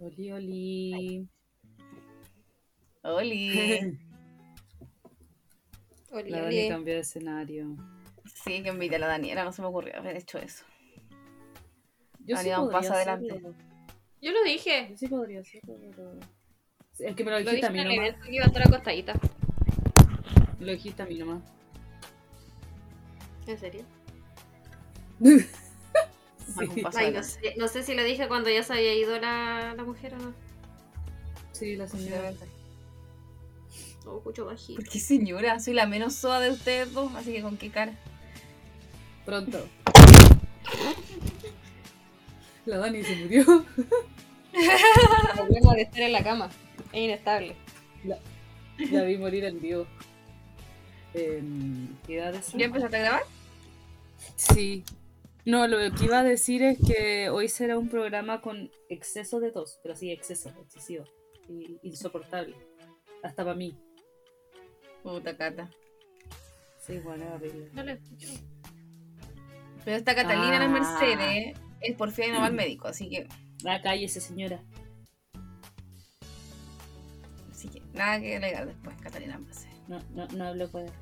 Oli, oli. Oli. Oli, La oli. Dani cambió de escenario. Sí, que envidia a la Daniela, no se me ocurrió haber hecho eso. Yo sí un paso hacerlo. adelante. Yo lo dije. Yo sí podría hacerlo, pero... Es que me lo Lo dijiste dije a mí nomás. que iba a estar acostadita. Lo dijiste a mí nomás. ¿En serio? Ay, no, sé, no sé si lo dije cuando ya se había ido la, la mujer o no. Sí, la señora. Posiblemente. O escucho bajito. ¿Por qué señora? Soy la menos soa de ustedes dos, así que con qué cara. Pronto. La Dani se murió. El problema de estar en la cama. Es inestable. La vi morir en vivo. Em, ¿Qué iba a decir? ¿Ya empezaste a grabar? Sí. No, lo que iba a decir es que hoy será un programa con exceso de tos, pero sí, exceso, excesivo. Y insoportable. Hasta para mí. Puta cata. Sí, bueno, es horrible. No lo escucho. Pero esta Catalina no es Ah. Mercedes, es porfía y no va al médico, así que, Ah, cállese, señora. así que nada que alegar después, Catalina Mercedes. No, no, no hablo con él.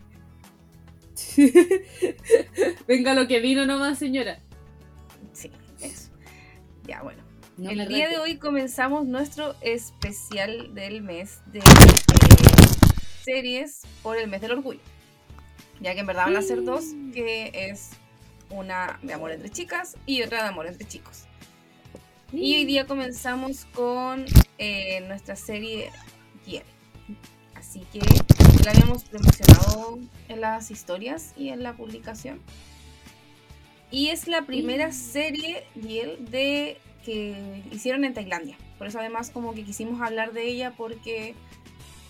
Venga lo que vino nomás, señora. Sí, eso. Ya, bueno. No el día de hoy comenzamos nuestro especial del mes de eh, series por el mes del orgullo. Ya que en verdad van a ser dos, que es una de amor entre chicas y otra de amor entre chicos. Y hoy día comenzamos con eh, nuestra serie. Así que la habíamos promocionado en las historias y en la publicación. Y es la primera serie Giel de que hicieron en Tailandia. Por eso además como que quisimos hablar de ella porque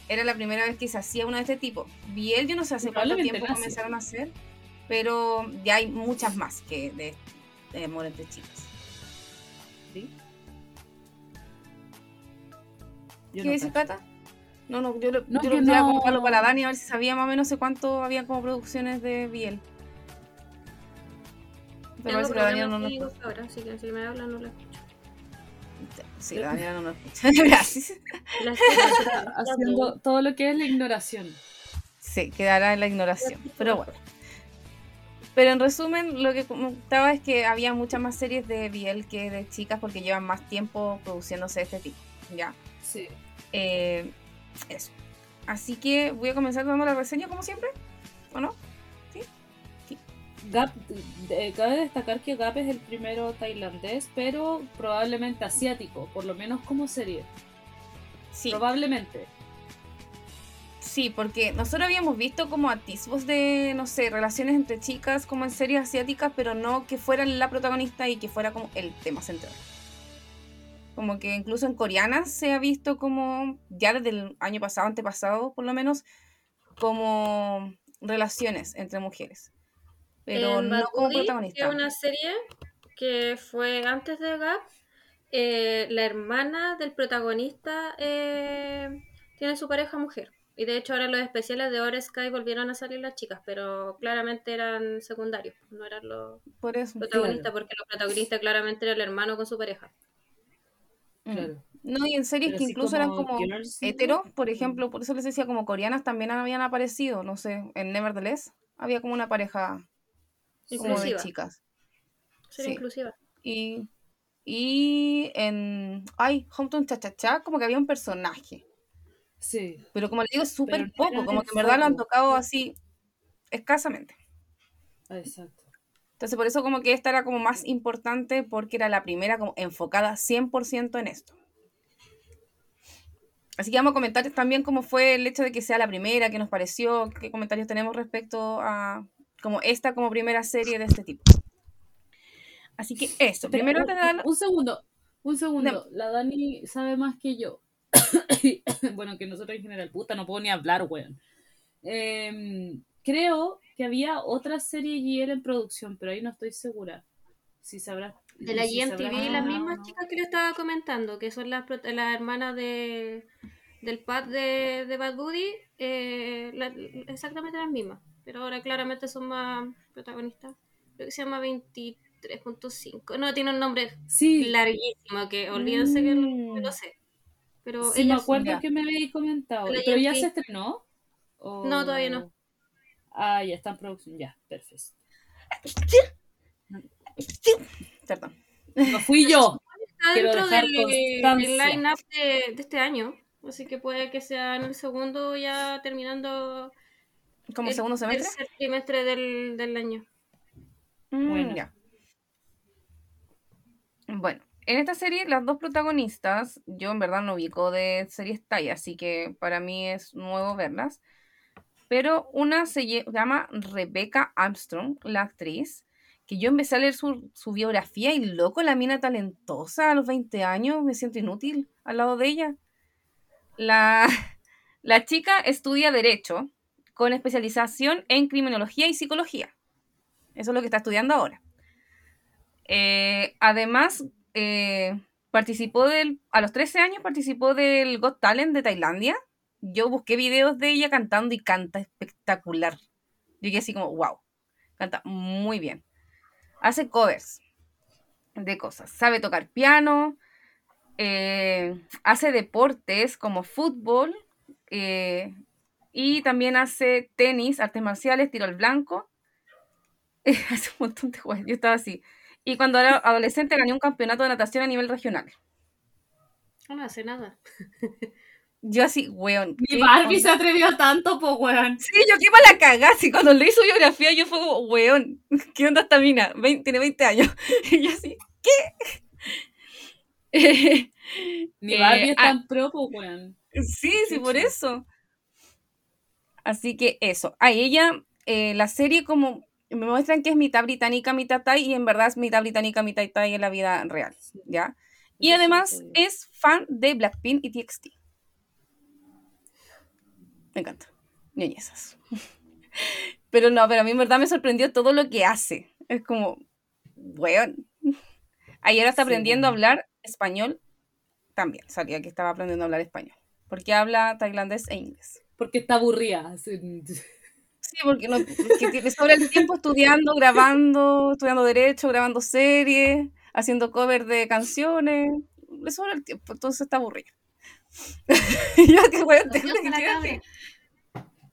era la primera vez que se hacía una de este tipo. Biel yo no sé hace cuánto tiempo comenzaron a hacer, pero ya hay muchas más que de, de amor entre chicas. ¿Sí? ¿Qué no dice. Cata? No, no, yo, lo- No, yo lo quería no. comentarlo para Dani a ver si sabía más o menos sé cuánto había como producciones de Biel. Pero Tengo parece que la Daniela no nos técnicos ahora, así que si me hablan no lo escucho. Sí, la Daniela no nos escucha. Gracias. Haciendo todo lo que es la ignoración. Sí, quedará en la ignoración. Pero bueno. Pero en resumen, lo que comentaba es que había muchas más series de Biel que de chicas porque llevan más tiempo produciéndose de este tipo. ¿Ya? Sí. Eh, eso. Así que voy a comenzar dando la reseña como siempre. ¿O no? Gap, eh, cabe destacar que Gap es el primero tailandés, pero probablemente asiático, por lo menos como serie. Sí. Probablemente. Sí, porque nosotros habíamos visto como atisbos de, no sé, relaciones entre chicas como en series asiáticas, pero no que fueran la protagonista y que fuera como el tema central. Como que incluso en coreanas se ha visto como, ya desde el año pasado, antepasado por lo menos, como relaciones entre mujeres. Pero En no como protagonista. una serie que fue antes de Gap. eh, la hermana del protagonista eh, tiene su pareja mujer. Y de hecho ahora los especiales de Or Sky volvieron a salir las chicas, pero claramente eran secundarios, no eran los Por eso. protagonistas, porque los protagonistas claramente era el hermano con su pareja. Mm. Claro. No, y en series Pero que incluso eran como como Girls, ¿no? hetero, por ejemplo, por eso les decía como coreanas también habían aparecido, no sé, en Nevertheless había como una pareja como de Inclusiva. chicas. Ser Sí. inclusiva. Y, y en ay, Hometown Cha Cha Cha como que había un personaje, Sí. pero como les digo, es súper poco, como que en verdad lo han tocado así escasamente. Ah, Exacto. Entonces por eso como que esta era como más importante porque era la primera como enfocada 100% en esto. Así que vamos a comentar también cómo fue el hecho de que sea la primera, qué nos pareció, qué comentarios tenemos respecto a como esta como primera serie de este tipo. Así que eso, primero un, te dan... un segundo, un segundo. La Dani sabe más que yo. bueno, que nosotros en general, puta, no puedo ni hablar, weón. Em, creo que había otra serie GL en producción, pero ahí no estoy segura. Si sabrás. De la si sabrás- GMTV, las Ah, mismas no. chicas que le estaba comentando, que son las, las hermanas de, del pad de, de Bad Buddy, eh, la- exactamente las mismas. Pero ahora claramente son más protagonistas. Creo que se llama 23 3.5. No, tiene un nombre Sí, larguísimo, que olvídense que lo, Mm. que lo sé. Pero sí me acuerdo ya. que me habéis comentado. Pero ¿Pero ya se estrenó? ¿O- No, todavía no. Ah, ya está en producción, ya, perfecto. Perdón. No fui yo. está quiero dentro del, constancia. line-up de, de este año. Así que puede que sea en el segundo, ya terminando ¿Como el segundo semestre? tercer trimestre del, del año. Mm, Bueno. ya. Bueno, en esta serie las dos protagonistas, yo en verdad no ubico de series talla, así que para mí es nuevo verlas. Pero una se llama Rebecca Armstrong, la actriz, que yo empecé a leer su, su biografía y loco, la mina talentosa a los 20 años, me siento inútil al lado de ella. La, la chica estudia Derecho con especialización en Criminología y Psicología. Eso es lo que está estudiando ahora. Eh, además, eh, participó del, a los 13 años participó del Got Talent de Tailandia. Yo busqué videos de ella cantando y canta espectacular. Yo quedé así como, wow, canta muy bien. Hace covers de cosas. Sabe tocar piano, eh, hace deportes como fútbol eh, y también hace tenis, artes marciales, tiro al blanco. hace un montón de juegos. Yo estaba así. Y cuando era adolescente gané un campeonato de natación a nivel regional. No hace nada. Yo así, weón. ¿qué Barbie se atrevió tanto, po, weón. Sí, yo qué mala cagada. Y cuando leí su biografía, yo fue como, weón, ¿qué onda esta mina? Vein- tiene 20 años. Y yo así, ¿qué? Ni Eh, Barbie es ah, tan pro, po, weón. Sí, sí, por eso. Así que eso. A ella, eh, la serie como me muestran que es mitad británica, mitad thai, y en verdad es mitad británica, mitad thai en la vida real, ¿ya? Y además es fan de Blackpink y TXT. Me encanta. Ñoñezas. Pero no, pero a mí en verdad me sorprendió todo lo que hace. Es como, weón. Ayer está Sí, aprendiendo a hablar español también. Salía que estaba aprendiendo a hablar español. Porque habla tailandés e inglés. Porque está aburrida. Sí, porque no, porque tiene sobra el tiempo estudiando, grabando, estudiando derecho, grabando series, haciendo cover de canciones. Le sobra el tiempo, entonces está aburrido. Yo qué weón, te cabra.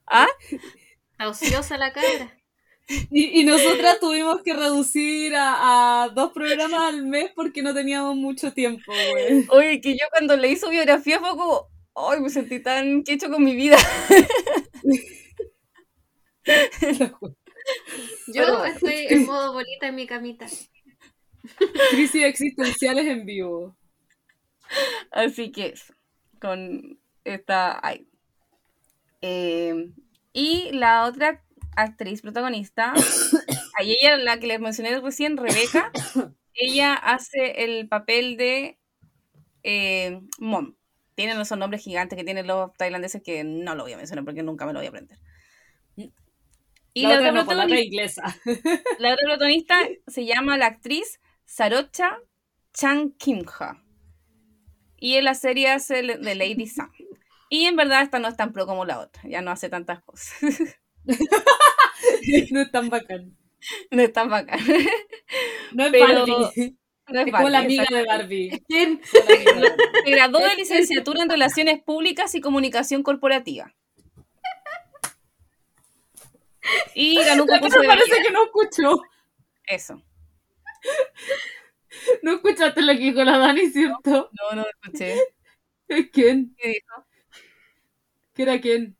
¿Ah? Está ociosa la cabra. Y, y nosotras tuvimos que reducir a, a dos programas al mes porque no teníamos mucho tiempo, güey. Oye, que yo cuando leí su biografía fue como, ay, me sentí tan que he hecho con mi vida. Yo estoy en modo bolita en mi camita. Crisis existenciales en vivo. Así que eso, con esta... ay. Eh, y la otra actriz protagonista, ahí ella, la que les mencioné recién, Rebeca, ella hace el papel de eh, Mom. Tienen esos nombres gigantes que tienen los tailandeses que no lo voy a mencionar porque nunca me lo voy a aprender. Y la, la, otra otra no, la otra protagonista, inglesa. la otra protagonista se llama la actriz Sarocha Chang Kimha. Y en la serie hace el- de Lady Sam. Y en verdad esta no es tan pro como la otra. Ya no hace tantas cosas. No es tan bacán. no es tan bacán. No es Pero- Barbie. No es Es como la Barbie, amiga de exacto. Barbie. ¿Quién? Como la amiga de Barbie. Se graduó de licenciatura en Relaciones Públicas y Comunicación Corporativa. Y ganó un La concurso de parece que no escuchó. Eso. No escuchaste lo que dijo la Dani, ¿cierto? No, no lo escuché. ¿Es quién? ¿Qué dijo? ¿Qué era quién?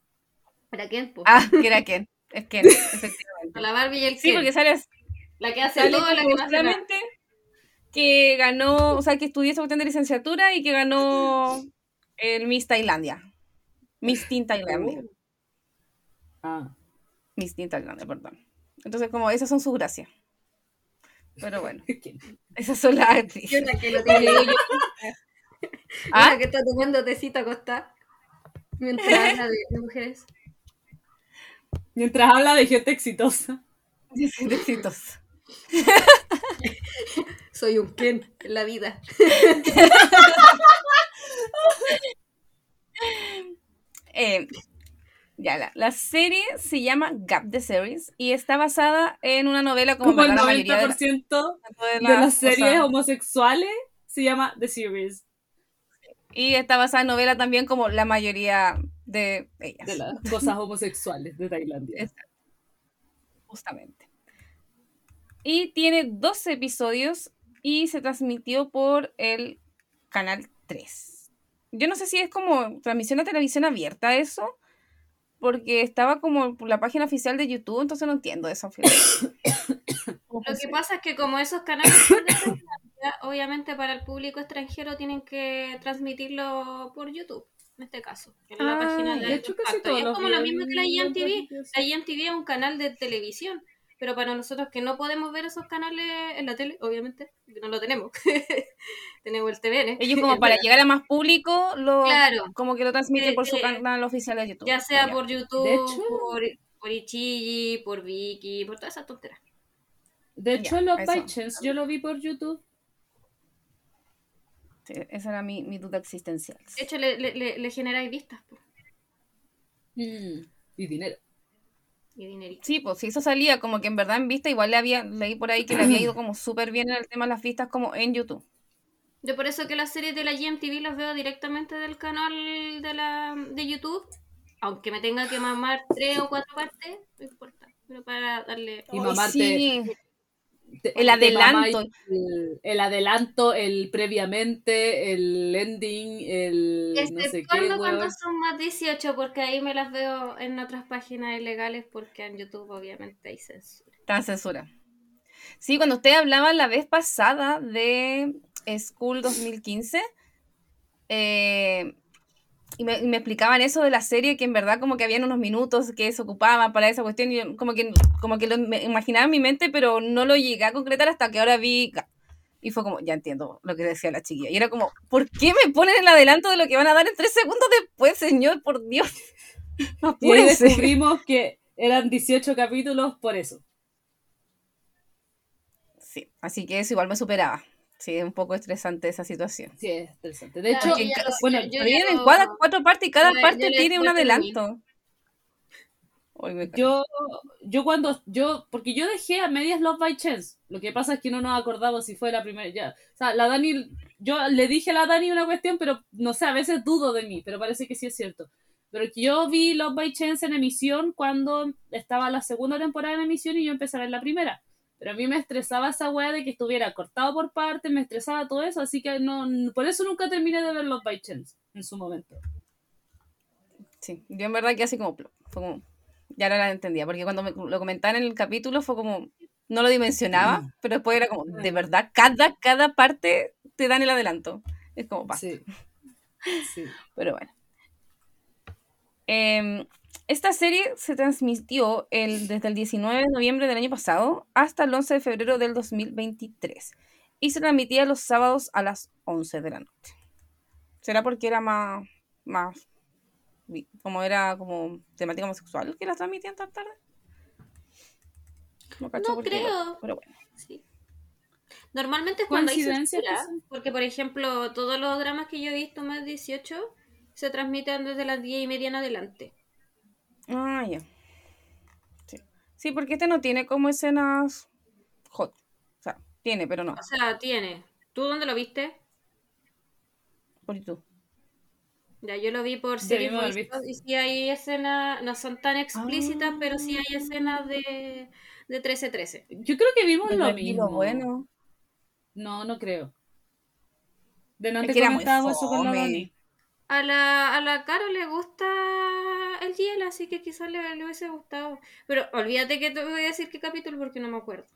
po? Ah, que era Ken. Es Ken, efectivamente. La Barbie y el Sí, Ken. porque sale así. La que hace Sale todo, la que nada. solamente que ganó, o sea, que estudió esa cuestión de licenciatura y que ganó el Miss Tailandia. Miss Teen Tailandia. Ah. Miss Teen Tailandia, perdón. Entonces, como esas son sus gracias. Pero bueno, ¿Quién? esas son las Yo actrices. la que lo tiene ¿Ah? La que está tomando tecito acostada. Mientras habla de de mujeres. Mientras habla de gente exitosa. Dicen éxitos. Soy un Ken en la vida. Eh, ya, la, La serie se llama Gap the Series y está basada en una novela como, Como el verdad, la 90% mayoría de, la- de, de las series homosexuales se llama The Series. Y está basada en novela también como la mayoría de ellas. De las cosas homosexuales de Tailandia. Es- Justamente. Y tiene 12 episodios y se transmitió por el canal 3. Yo no sé si es como transmisión de televisión abierta eso, porque estaba como por la página oficial de YouTube, entonces no entiendo eso. fíjate. ¿Cómo Lo que pasa es que como esos canales son de Tailandia, obviamente para el público extranjero tienen que transmitirlo por YouTube, en este caso, en la Ah, página de de hecho, casi todos es los como lo mismo que la IMTV. La IMTV es un canal de televisión, pero para nosotros que no podemos ver esos canales en la tele, obviamente, no lo tenemos, tenemos el TVN. Ellos como para llegar a más público, lo, Claro. como que lo transmiten Eh, por su eh, canal oficial de YouTube. Ya sea por YouTube, De hecho- por, por Ichigi, por Viki, por todas esas tonteras. De hecho, Love eso. by Chance yo lo vi por YouTube. Sí, esa era mi, mi duda existencial. De hecho, le, le, le, le generáis vistas po, Y dinero. y dinerito. Sí, pues si eso salía como que en verdad en vista, igual le había, leí por ahí que le había ido como súper bien en el tema de las vistas como en YouTube. Yo por eso que las series de la GMTV las veo directamente del canal de la de YouTube. Aunque me tenga que mamar tres o cuatro partes, no importa. Pero para darle... Y mamarte- sí. El adelanto. El, el adelanto, el previamente, el ending, el no sé qué, Exceptuando cuando son más 18, porque ahí me las veo en otras páginas ilegales, porque en YouTube obviamente hay censura. Tan censura. Sí, cuando usted hablaba la vez pasada de School 2015, eh, y, me, y me explicaban eso de la serie, que en verdad como que habían unos minutos que se ocupaban para esa cuestión, y yo como que, como que lo me imaginaba en mi mente, pero no lo llegué a concretar hasta que ahora vi... Y fue como, ya entiendo lo que decía la chiquilla. Y era como, ¿por qué me ponen el adelanto de lo que van a dar en tres segundos después, señor? Por Dios. Y ahí descubrimos que eran 18 capítulos por eso. Sí, así que eso igual me superaba. Sí, es un poco estresante esa situación. Sí, es interesante. De Ah, hecho, ca- lo- bueno, yo- yo vienen lo- cuatro, cuatro partes y cada yo- parte tiene un adelanto. Me yo, yo cuando, yo, porque yo dejé a medias Love by Chance. Lo que pasa es que no nos acordamos si fue la primera, ya. O sea, la Dani, yo le dije a la Dani una cuestión, pero no sé, a veces dudo de mí, pero parece que sí es cierto. Pero que yo vi Love by Chance en emisión cuando estaba la segunda temporada en emisión y yo empecé a ver la primera. Pero a mí me estresaba esa weá de que estuviera cortado por partes, me estresaba todo eso, así que no, por eso nunca terminé de ver Love by Chance en su momento. Sí, yo en verdad que así como, fue como, ya ahora la entendía, porque cuando me lo comentaban en el capítulo fue como, no lo dimensionaba, pero después era como, de verdad, cada, cada parte te dan el adelanto. Es como, basta. Sí. Sí. Pero bueno. Em, esta serie se transmitió el, desde el 19 de noviembre del año pasado hasta el 11 de febrero del 2023 y se transmitía los sábados a las 11 de la noche. ¿Será porque era más, más, como era como temática homosexual que las transmitían tan tarde? No, cacho No creo. Pero bueno. Sí. Normalmente es cuando hay Coincidencia, censura, porque por ejemplo, todos los dramas que yo he visto más 18 se transmiten desde las 10 y media en adelante. Ah, ya. Sí. sí, porque este no tiene como escenas hot. O sea, tiene, pero no. O sea, tiene. ¿Tú dónde lo viste? Por YouTube. Ya, yo lo vi por series y sí hay escenas, no son tan explícitas, pero sí hay escenas de, de 13-13. Yo creo que vimos lo mismo. bueno. No, no creo. De no muy comentábamos eso con la. Dani. A la, a la Caro le gusta el hielo, así que quizás le, le hubiese gustado. Pero olvídate que te voy a decir qué capítulo porque no me acuerdo.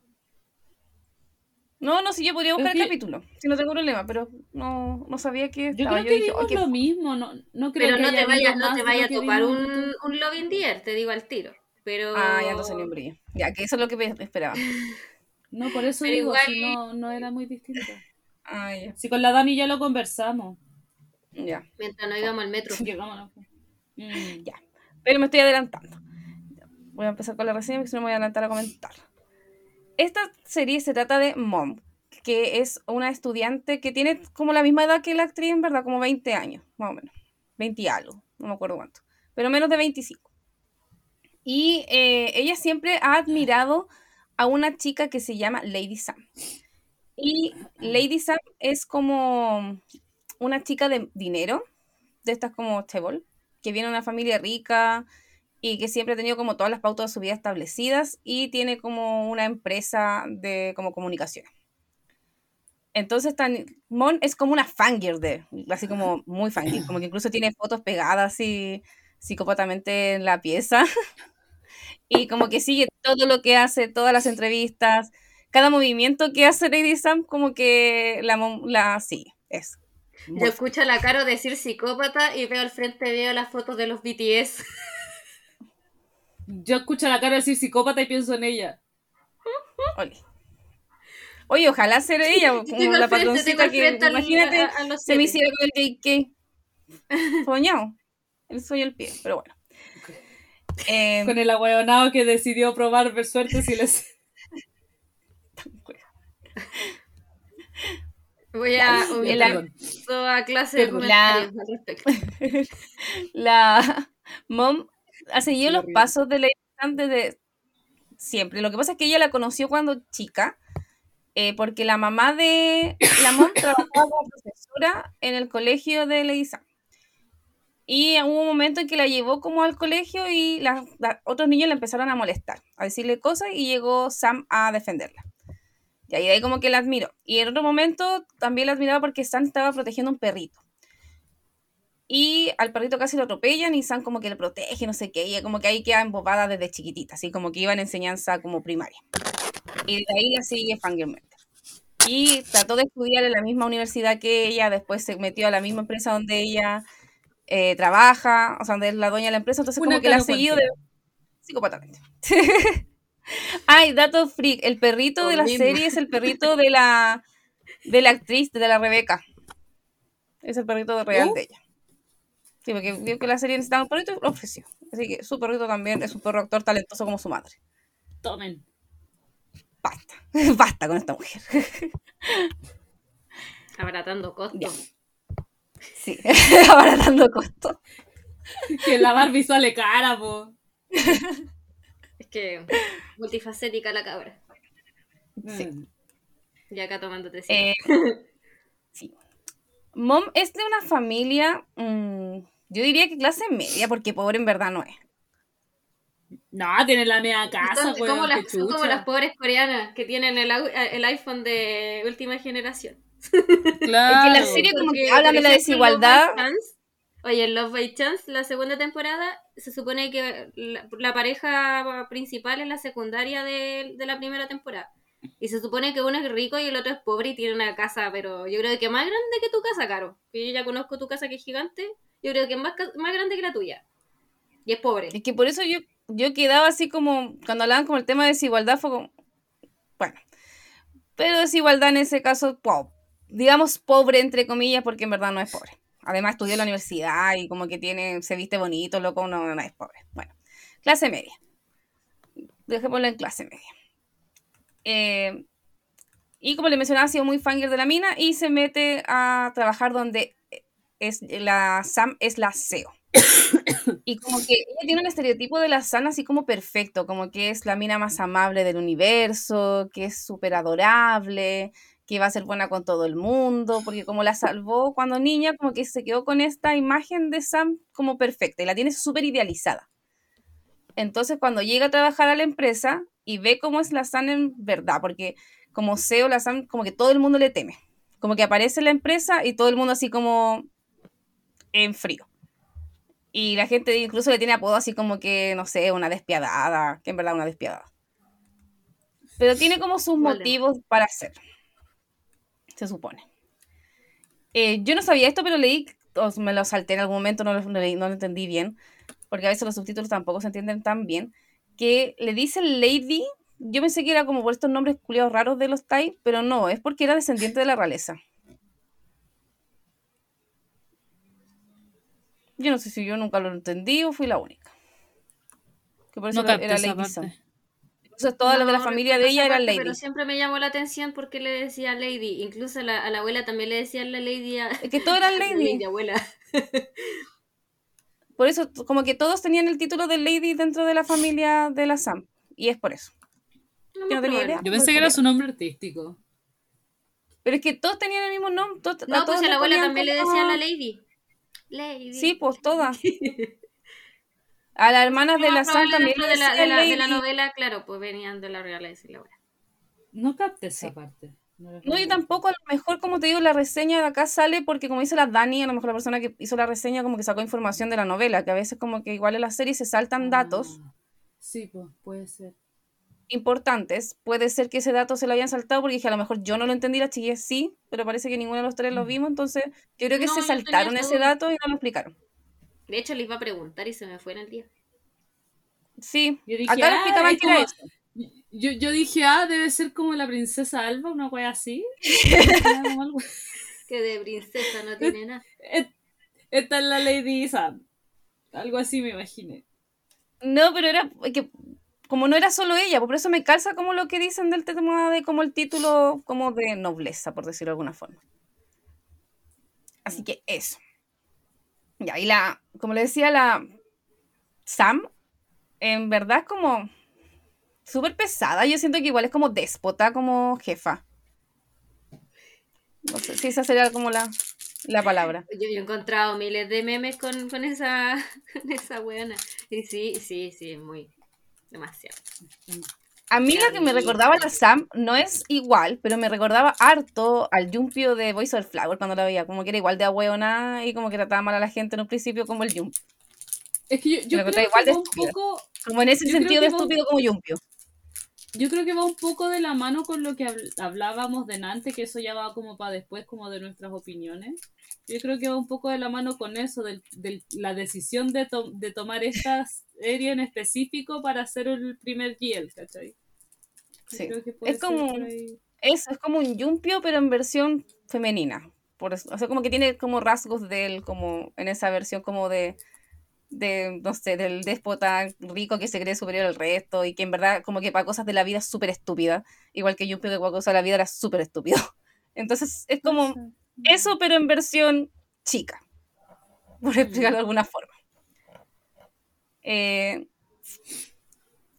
No, no, sí, yo podría buscar Es el capítulo, si no tengo problema, pero no, no sabía que Yo estaba. creo que dije, vimos "Ay, qué lo f-". mismo. No, no creo Pero que no te vaya, habido no te de vaya lo a topar un, un Love in the Air, te digo al tiro. Pero... Ah, ya entonces ni un brillo. Ya, que eso es lo que pe- esperaba. No, por eso Pero digo, igual- si no, no era muy distinto. Ah, ya. Si con la Dani ya lo conversamos. Ya. Mientras no íbamos al metro. Llegámonos. Mm. Ya. Pero me estoy adelantando. Voy a empezar con la reseña porque si no me voy a adelantar a comentar. Esta serie se trata de Mom, que es una estudiante que tiene como la misma edad que la actriz, en verdad, como 20 años, más o menos. 20 y algo, no me acuerdo cuánto. Pero menos de 25. Y eh, ella siempre ha admirado a una chica que se llama Lady Sam. Y Lady Sam es como una chica de dinero, de estas como Tebol, que viene de una familia rica y que siempre ha tenido como todas las pautas de su vida establecidas y tiene como una empresa de como comunicación. Entonces, tan, Mon es como una fangirl de, así como muy fangirl, como que incluso tiene fotos pegadas así psicópatamente en la pieza. y como que sigue todo lo que hace, todas las entrevistas, cada movimiento que hace Lady Sam, como que la, la sigue. Es. Yo escucho a la Caro decir psicópata y veo al frente, veo las fotos de los BTS. Yo escucho a la Caro decir psicópata y pienso en ella. Oye, ojalá ser ella, como la patroncita que, imagínate, se me hiciera con el JK. Soñado. El sueño el pie, pero bueno. Em, con el aguayonado que decidió probar ver suerte si les... Voy a la, toda clase de comentarios al respecto. La mom ha seguido los pasos de la desde siempre. Lo que pasa es que ella la conoció cuando chica, eh, porque la mamá de la mom trabajaba como profesora en el colegio de Lady Sam. Y hubo un momento en que la llevó como al colegio y los otros niños la empezaron a molestar, a decirle cosas y llegó Sam a defenderla. Y ahí, de ahí como que la admiro. Y en otro momento también la admiraba porque Sam estaba protegiendo un perrito. Y al perrito casi lo atropellan y Sam como que le protege, no sé qué. Y como que ahí queda embobada desde chiquitita, así como que iba en enseñanza como primaria. Y de ahí la sigue fangirlmente. Y trató de estudiar en la misma universidad que ella, después se metió a la misma empresa donde ella eh, trabaja, o sea, es la dueña de la empresa, entonces como que la ha seguido de... psicopatamente. Ay, dato freak, el perrito de la serie es el perrito de la de la actriz, de la Rebeca. Es el perrito real uh. de ella. Sí, porque vio que la serie necesitaba un perrito y lo ofreció. Así que su perrito también es un perro actor talentoso como su madre. Tomen. Basta, basta con esta mujer. Abaratando costos. Sí, abaratando costos. Que la Barbie sale cara, po. Que multifacética la cabra. Sí. Mm. Y acá tomándote eh, sí. Mom es de una familia, mm, yo diría que clase media, porque pobre en verdad no es. No, tiene la media casa, son, como las, son como las pobres coreanas que tienen el, el iPhone de última generación. Claro. Es que la serie como que habla de la desigualdad. Oye, en Love by Chance, la segunda temporada, se supone que la, pareja principal es la secundaria de, la primera temporada. Y se supone que uno es rico y el otro es pobre y tiene una casa, pero yo creo que más grande que tu casa, Caro. Yo ya conozco tu casa que es gigante, yo creo que es más, más grande que la tuya. Y es pobre. Es que por eso yo, yo quedaba así como, cuando hablaban como el tema de desigualdad, fue como, bueno. Pero desigualdad en ese caso, digamos, pobre, entre comillas, porque en verdad no es pobre. Además estudió en la universidad y como que tiene, se viste bonito, loco, no, no es pobre. Bueno, clase media. Dejémoslo en clase media. Eh, y como le mencionaba, ha sido muy fangirl de la mina y se mete a trabajar donde es la Sam es la CEO. y como que ella tiene un estereotipo de la Sam así como perfecto, como que es la mina más amable del universo, que es súper adorable, que iba a ser buena con todo el mundo, porque como la salvó cuando niña, como que se quedó con esta imagen de Sam como perfecta y la tiene súper idealizada. Entonces cuando llega a trabajar a la empresa y ve cómo es la Sam en verdad, porque como CEO, la Sam como que todo el mundo le teme, como que aparece en la empresa y todo el mundo así como en frío. Y la gente incluso le tiene apodo así como que, no sé, una despiadada, que en verdad una despiadada. Pero tiene como sus motivos para hacerlo se supone. Eh, yo no sabía esto, pero leí, o me lo salté en algún momento, no lo, no lo entendí bien, porque a veces los subtítulos tampoco se entienden tan bien, que le dice Lady, yo pensé que era como por estos nombres culiados raros de los Tai, pero no, es porque era descendiente de la realeza. Yo no sé si yo nunca lo entendí o fui la única. Que por eso era, Lady entonces todas las de la familia de ella eran Lady. Pero siempre me llamó la atención porque le decía Lady. Incluso a la, abuela también le decía la Lady. Es que todas eran Lady. abuela. Por eso, como que todos tenían el título de Lady dentro de la familia de la Sam. Y es por eso. No Yo me no tenía acuerdo. idea. Yo pensé que era su nombre artístico. Pero es que todos tenían el mismo nombre. todos- No, pues a la abuela también le decían la Lady. Lady. Sí, pues todas. A las hermanas de Lo la probable también de la, de, la, de la novela, claro, pues venían de la realeza y la. No capté esa Sí. parte. No, No, yo tampoco, a lo mejor, como te digo, la reseña de acá sale porque como dice la Dani, a lo mejor la persona que hizo la reseña como que sacó información de la novela, que a veces como que igual en la serie se saltan datos Ah, Sí, pues, puede ser. importantes. Puede ser que ese dato se lo hayan saltado porque dije, a lo mejor yo no lo entendí, la chiquilla sí, pero parece que ninguno de los tres lo Mm. vimos, entonces yo creo que No, se saltaron ese dato y no lo explicaron. De hecho, le iba a preguntar y se me fue en el día. Sí, Yo dije, acá lo ah, es como- eso. Yo, yo dije, ah, debe ser como la princesa Alba, una wea así. Que de princesa no tiene nada. Esta es la Lady Sam. Algo así me imaginé. No, pero era que como no era solo ella, por eso me calza como lo que dicen del tema de como el título como de nobleza, por decirlo de alguna forma. Así que eso. Ya, y la, como le decía, la Sam, en verdad es como súper pesada. Yo siento que igual es como déspota, como jefa. No sé si esa sería como la, la palabra. Yo, he encontrado miles de memes con, con esa con esa weona. Y sí, sí, sí, muy demasiado. A mí la que me recordaba la Sam no es igual, pero me recordaba harto al Yumpio de Voice of Flower cuando la veía, como que era igual de ahueona y como que trataba mal a la gente en un principio como el Yumpio. Es que yo, yo creo igual que de va un poco, Como en ese sentido de va- estúpido como Yumpio. yo creo que va un poco de la mano con lo que habl- hablábamos de Nante, que eso ya va como para después, como de nuestras opiniones. Yo creo que va un poco de la mano con eso, de la decisión de, to- de tomar esta serie en específico para hacer el primer Giel, ¿cachai? Sí. creo que puede Es como-. Eso, es como un Yumpio, pero en versión femenina. Por eso, o sea, como que tiene como rasgos de él, como en esa versión como de, de, no sé, del déspota rico que se cree superior al resto y que en verdad como que para cosas de la vida es súper estúpida. Igual que Yumpio que para cosas de la vida era súper estúpido. Entonces es como eso, pero en versión chica, por explicarlo de alguna forma. Eh,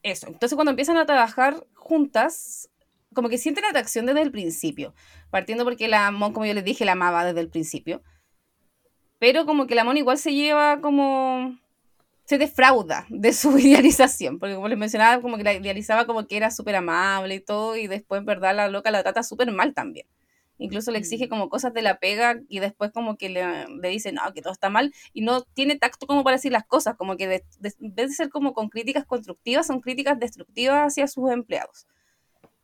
eso. Entonces, cuando empiezan a trabajar juntas, como que sienten atracción desde el principio. Partiendo porque la Mon, como yo les dije, la amaba desde el principio. Pero como que la Mon igual se lleva como. se defrauda de su idealización. Porque como les mencionaba, como que la idealizaba como que era súper amable y todo. Y después, en verdad, la loca la trata súper mal también. Incluso le exige como cosas de la pega y después como que le, le dice, no, que todo está mal. Y no tiene tacto como para decir las cosas. Como que de- de- en vez de ser como con críticas constructivas, son críticas destructivas hacia sus empleados.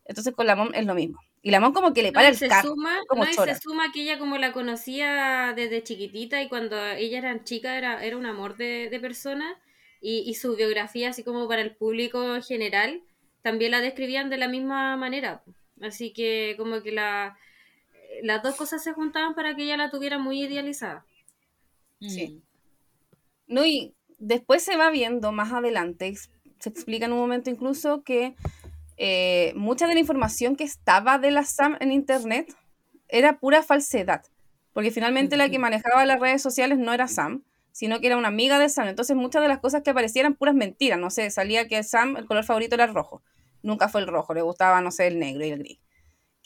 Entonces con la mom es lo mismo. Y la mom como que le para No, el se carro. suma, como no, se suma que ella como la conocía desde chiquitita y cuando ella era chica era, era un amor de, de persona y, y su biografía así como para el público en general también la describían de la misma manera. Así que como que la, las dos cosas se juntaban para que ella la tuviera muy idealizada. Sí. No, y después se va viendo más adelante, se explica en un momento incluso que eh, mucha de la información que estaba de la Sam en internet era pura falsedad, porque finalmente la que manejaba las redes sociales no era Sam, sino que era una amiga de Sam, entonces muchas de las cosas que aparecían eran puras mentiras, no sé, salía que Sam, el color favorito era el rojo, nunca fue el rojo, le gustaba, no sé, el negro y el gris,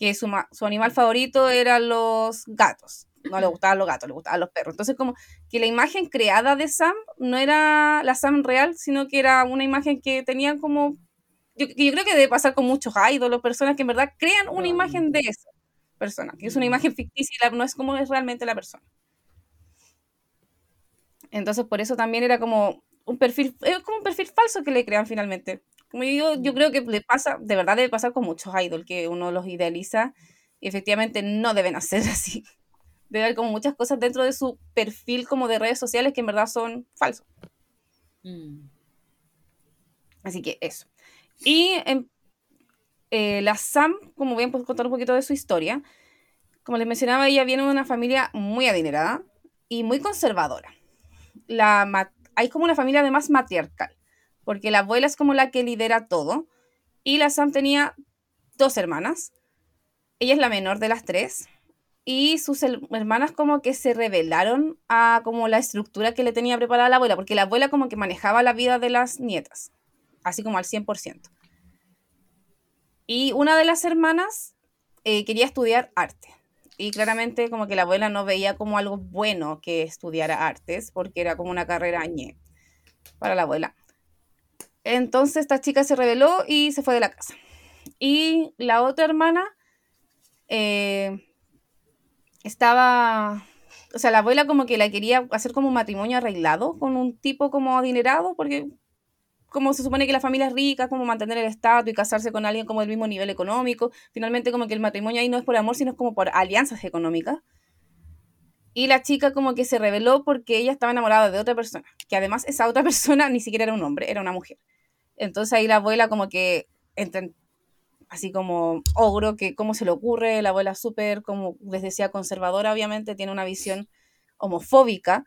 que su, su animal favorito eran los gatos, no le gustaban los gatos, le gustaban los perros, entonces como que la imagen creada de Sam no era la Sam real, sino que era una imagen que tenían como... Yo, yo creo que debe pasar con muchos idols, personas que en verdad crean una imagen de esa persona, que es una imagen ficticia y la- no es como es realmente la persona. Entonces por eso también era como un perfil, es como un perfil falso que le crean finalmente. Como yo, yo Mm. creo que le pasa, de verdad debe pasar con muchos idols, que uno los idealiza y efectivamente no deben hacer así debe haber como muchas cosas dentro de su perfil como de redes sociales que en verdad son falsos. Mm. Así que eso. Y eh, la Sam, como voy a contar un poquito de su historia, como les mencionaba, ella viene de una familia muy adinerada y muy conservadora. La hay como una familia además matriarcal, porque la abuela es como la que lidera todo y la Sam tenía dos hermanas. Ella es la menor de las tres y sus hermanas como que se rebelaron a como la estructura que le tenía preparada la abuela, porque la abuela como que manejaba la vida de las nietas, así como al 100%. Y una de las hermanas eh, quería estudiar arte. Y claramente como que la abuela no veía como algo bueno que estudiara artes, porque era como una carrera ñe para la abuela. Entonces esta chica se rebeló y se fue de la casa. Y la otra hermana eh, estaba, o sea, la abuela como que la quería hacer como un matrimonio arreglado con un tipo como adinerado, porque como se supone que la familia es rica, como mantener el estatus y casarse con alguien como del mismo nivel económico, finalmente como que el matrimonio ahí no es por amor, sino es como por alianzas económicas. Y la chica como que se reveló porque ella estaba enamorada de otra persona, que además esa otra persona ni siquiera era un hombre, era una mujer. Entonces ahí la abuela como que así como ogro, que cómo se le ocurre, la abuela súper, como les decía, conservadora, obviamente, tiene una visión homofóbica,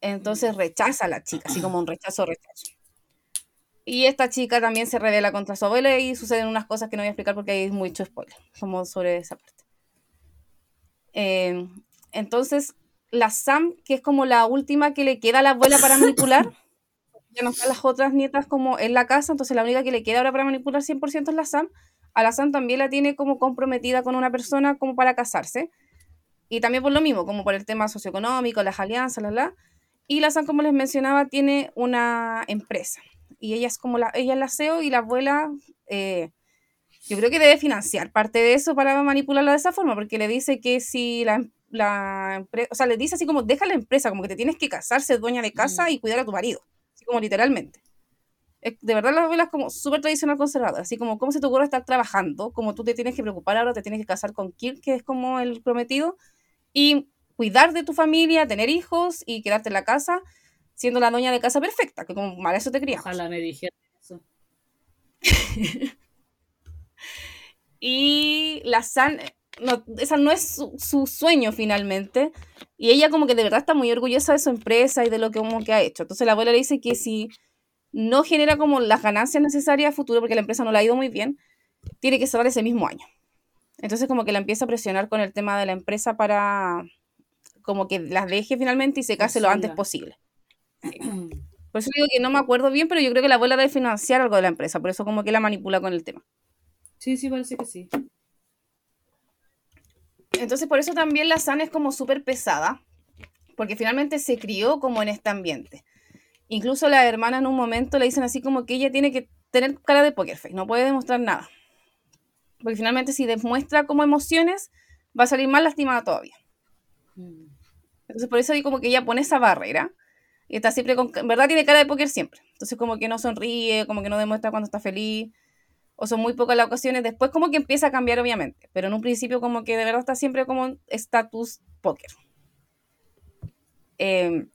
entonces rechaza a la chica, así como un rechazo, rechazo. Y esta chica también se revela contra su abuela y suceden unas cosas que no voy a explicar porque hay mucho spoiler, como sobre esa parte. Em, entonces, la Sam, que es como la última que le queda a la abuela para manipular, ya no están las otras nietas como en la casa, entonces la única que le queda ahora para manipular 100% es la Sam. A la Sam también la tiene como comprometida con una persona como para casarse. Y también por lo mismo, como por el tema socioeconómico, las alianzas, la, la. Y la Sam, como les mencionaba, tiene una empresa. Y ella es como la, ella es la CEO y la abuela, eh, yo creo que debe financiar parte de eso para manipularla de esa forma, porque le dice que si la, la empresa, o sea, le dice así como, deja la empresa, como que te tienes que casar, ser dueña de casa y cuidar a tu marido como literalmente. De verdad la novela es como súper tradicional conservadora, así como cómo se te ocurre estar trabajando, como tú te tienes que preocupar ahora, te tienes que casar con Kirk, que es como el prometido, y cuidar de tu familia, tener hijos y quedarte en la casa siendo la dueña de casa perfecta, que como para eso te criamos. Ojalá me dijera eso. y la San, no, esa no es su, sueño finalmente. Y ella como que de verdad está muy orgullosa de su empresa y de lo que, como que ha hecho. Entonces la abuela le dice que si no genera como las ganancias necesarias a futuro, porque la empresa no le ha ido muy bien, tiene que cerrar ese mismo año. Entonces como que la empieza a presionar con el tema de la empresa para como que las deje finalmente y se case lo antes posible. Por eso digo que no me acuerdo bien, pero yo creo que la abuela debe financiar algo de la empresa, por eso como que la manipula con el tema. Sí, sí, parece que sí. Entonces por eso también la San es como súper pesada, porque finalmente se crió como en este ambiente. Incluso la hermana en un momento le dicen así como que ella tiene que tener cara de poker face, no puede demostrar nada. Porque finalmente si demuestra como emociones, va a salir más lastimada todavía. Entonces por eso digo como que ella pone esa barrera y está siempre con, en verdad tiene cara de póker siempre. Entonces como que no sonríe, como que no demuestra cuando está feliz o son muy pocas las ocasiones, después como que empieza a cambiar obviamente, pero en un principio como que de verdad está siempre como status póker. Em,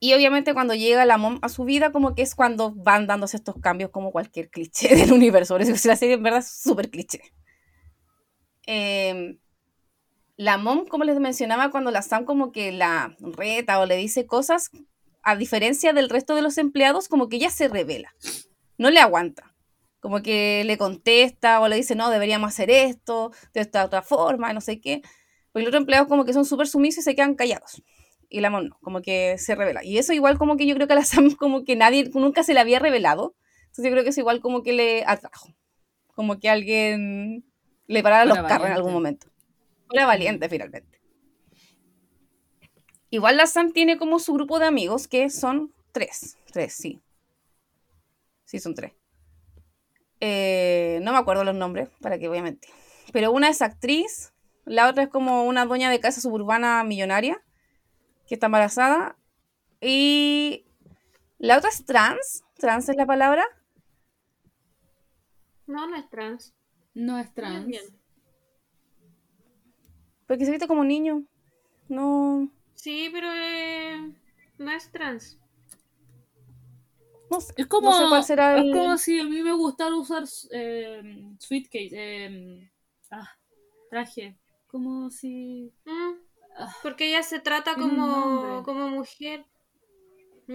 y obviamente cuando llega la mom a su vida, como que es cuando van dándose estos cambios como cualquier cliché del universo. Por eso la serie en verdad es súper cliché. Em, la mom, como les mencionaba, cuando la Sam como que la reta o le dice cosas, a diferencia del resto de los empleados, como que ella se revela. No le aguanta como que le contesta o le dice, no, deberíamos hacer esto, de esta otra forma, no sé qué. Pues los otros empleados como que son súper sumisos y se quedan callados. Y la no, como que se revela. Y eso igual como que yo creo que a la Sam como que nadie, nunca se le había revelado. Entonces yo creo que es igual como que le atrajo. Como que alguien le parara los carros en algún momento. Era valiente finalmente. Igual la Sam tiene como su grupo de amigos que son tres. Tres, sí. Sí, son tres. Eh, no me acuerdo los nombres, para que obviamente. Pero una es actriz, la otra es como una dueña de casa suburbana millonaria, que está embarazada. Y la otra es trans. ¿Trans es la palabra? No, no es trans. No es trans. Porque se viste como niño. No. Sí, pero eh, no es trans es como, es como si a mí me gustara usar eh, Sweetcase, eh, ah, traje, como si... Mm, ah, porque ella se trata como, como mujer.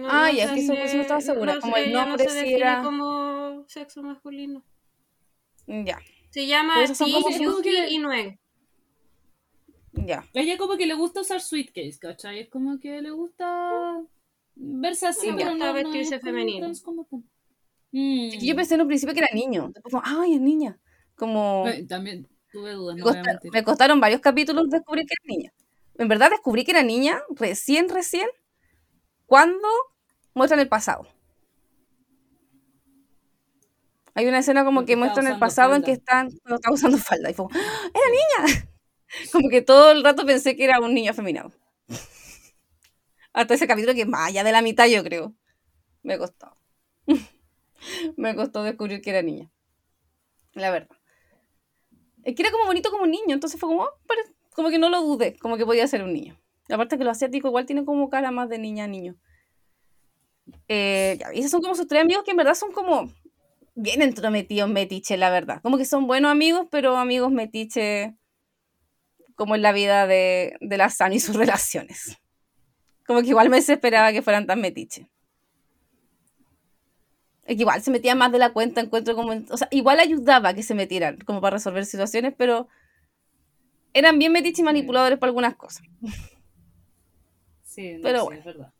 ah, ya, que eso, pues no estaba segura, como el nombre no se era... como sexo masculino. Ya. Se llama Yuki y Nue. Ya. A ella como que le gusta usar suitcase, ¿cachai? Es como que le gusta verse así, pero no, vestirse femenino. como. Mm. Yo pensé en un principio que era niño. Después como, ay, es niña. Como... También tuve dudas, Me, no voy a costa- mentir. me costaron varios capítulos descubrir que era niña. En verdad descubrí que era niña recién, recién, cuando muestran el pasado. Hay una escena como Porque que muestran el pasado en falda. que están, cuando está usando falda. Y fue, como, ¡Ah, ¡era niña! Como que todo el rato pensé que era un niño afeminado. Hasta ese capítulo que más allá de la mitad, yo creo. Me costó. me costó descubrir que era niña. La verdad. Es que era como bonito como niño, entonces fue como, "Ah, pare-". como que no lo dudé, como que podía ser un niño. Aparte que lo asiático igual tiene como cara más de niña a niño. Eh, ya, esos son como sus tres amigos que en verdad son como bien entrometidos metiche, la verdad. Como que son buenos amigos, pero amigos metiche como en la vida de, de la y sus relaciones. Como que igual me desesperaba que fueran tan metiche. Es que igual se metían más de la cuenta, encuentro como... o sea, igual ayudaba a que se metieran, como para resolver situaciones, pero eran bien metiches y manipuladores para algunas cosas. Sí, no, pero sí, bueno. es verdad.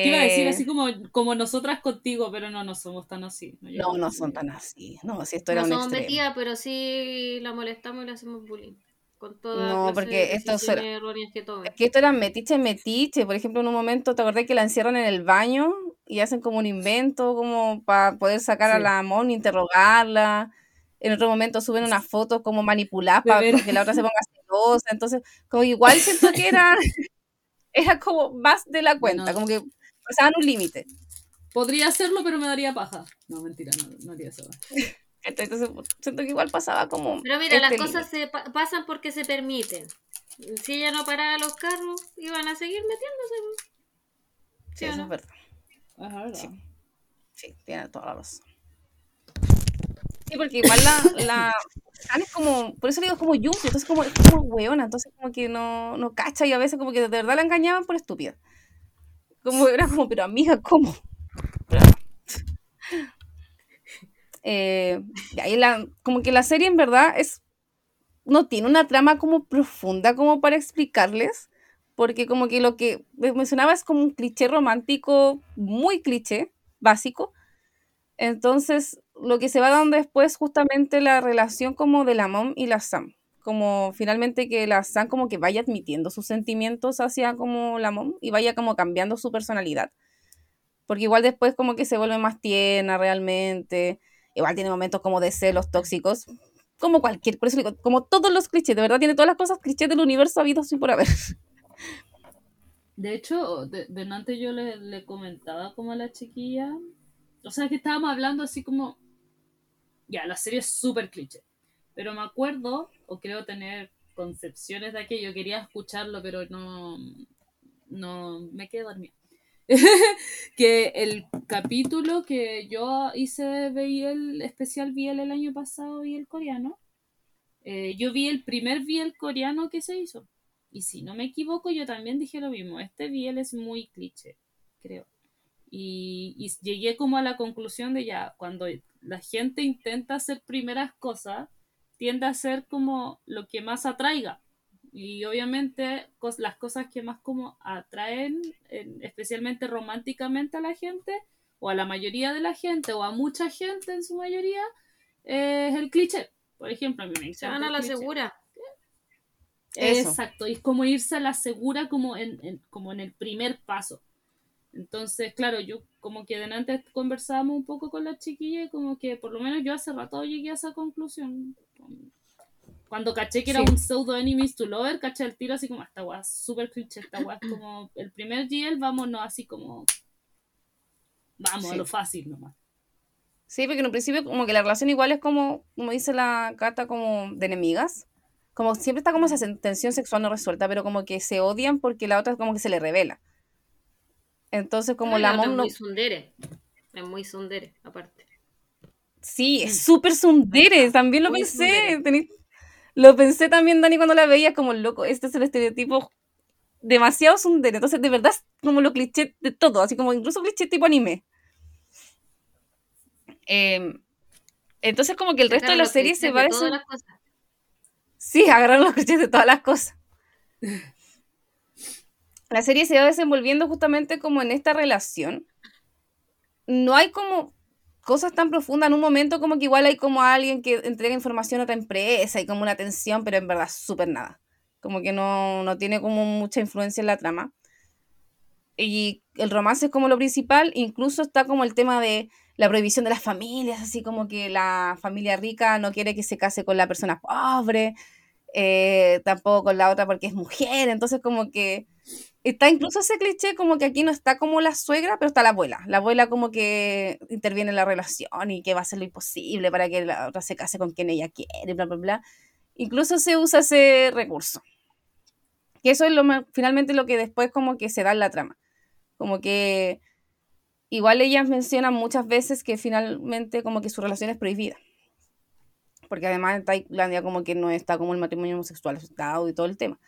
Te iba a decir Eh, así como, como nosotras contigo, pero no, no somos tan así. No, no son tan así. No, si esto era No un somos extremo. metidas, pero sí la molestamos y le hacemos bullying. Con toda No, porque de esto decisiones será- erróneas que. Es que esto era metiche, metiche. Por ejemplo, en un momento, ¿te acordás que la encierran en el baño y hacen como un invento como para poder sacar a la Mon, interrogarla? En otro momento suben unas fotos como manipuladas para que la otra se ponga celosa. Entonces, como igual siento que era, era como más de la cuenta, No. como que pasaban un límite. Podría hacerlo, pero me daría paja. No, mentira, no, no haría eso. Entonces, siento que igual pasaba como. Pero mira, las este cosas se pa- pasan porque se permiten. Si ella no parara los carros, iban a seguir metiéndose. Sí, ¿Sí o eso no? es verdad. Es verdad. Sí. Sí, tiene toda la razón. Sí, porque igual la, la es como, por eso le digo, es como Yuki, entonces como, es como weona, entonces como que no, no cacha y a veces como que de verdad la engañaban por estúpida. Como era como, pero amiga, ¿cómo? Pero. Eh, y ahí la, como que la serie en verdad es, no tiene una trama como profunda como para explicarles, porque como que lo que mencionaba es como un cliché romántico, muy cliché, básico. Entonces, lo que se va dando después justamente la relación como de la mom y la Sam. Como finalmente que la Sam como que vaya admitiendo sus sentimientos hacia como la mom y vaya como cambiando su personalidad. Porque igual después como que se vuelve más tierna realmente. Igual tiene momentos como de celos tóxicos. Como cualquier, por eso digo, como todos los clichés, de verdad tiene todas las cosas clichés del universo habidos sin por haber. De hecho, de, delante yo le, le comentaba como a la chiquilla, o sea, que estábamos hablando así como, ya, la serie es súper cliché, pero me acuerdo, o creo tener concepciones de aquello, quería escucharlo, pero no, no, me quedé dormida. que el capítulo que yo hice, veía el especial Biel el año pasado y el coreano, eh, yo vi el primer Biel coreano que se hizo. Y si no me equivoco, yo también dije lo mismo. Este Biel es muy cliché, creo. Y, y llegué como a la conclusión de ya, cuando la gente intenta hacer primeras cosas, tiende a ser como lo que más atraiga. Y obviamente cos- las cosas que más como atraen, en- especialmente románticamente a la gente, o a la mayoría de la gente, o a mucha gente en su mayoría, eh, es el cliché. Por ejemplo, a mí me Se encanta van a la cliché. segura. Eso. Exacto, y es como irse a la segura como en, en- como en el primer paso. Entonces, claro, yo como que delante conversábamos un poco con la chiquilla y como que por lo menos yo hace rato llegué a esa conclusión. Cuando caché que era Sí. un pseudo enemies to lover, caché el tiro así como, esta weá es súper cliché, esta es como el primer GL, vámonos así como, vamos, a lo fácil nomás. Sí, porque en un principio como que la relación igual es como, como dice la Cata, como de enemigas. Como siempre está como esa tensión sexual no resuelta, pero como que se odian porque la otra como que se le revela. Entonces como Ah, la mom es muy sundere. Es muy sundere, aparte. Sí, es súper sundere, también lo Muy pensé. tsundere. Lo pensé también, Dani, cuando la veía como loco. Este es el estereotipo demasiado sundere. Entonces, de verdad, como lo cliché de todo, así como incluso cliché tipo anime. Em, entonces, como que el resto de la serie se va las cosas. Sí, agarraron los clichés de todas las cosas. La serie se va desenvolviendo justamente como en esta relación. No hay como cosas tan profundas. En un momento como que igual hay como alguien que entrega información a otra empresa y como una tensión, pero en verdad súper nada. Como que no, no tiene como mucha influencia en la trama. Y el romance es como lo principal, incluso está como el tema de la prohibición de las familias, así como que la familia rica no quiere que se case con la persona pobre, eh, tampoco con la otra porque es mujer, entonces como que está incluso ese cliché como que aquí no está como la suegra, pero está la abuela. La abuela como que interviene en la relación y que va a hacer lo imposible para que la otra se case con quien ella quiere, bla, bla, bla. Incluso se usa ese recurso. Que eso es lo finalmente lo que después como que se da en la trama. Como que igual ellas mencionan muchas veces que finalmente como que su relación es prohibida. Porque además en Tailandia como que no está como el matrimonio homosexual dado y todo el tema.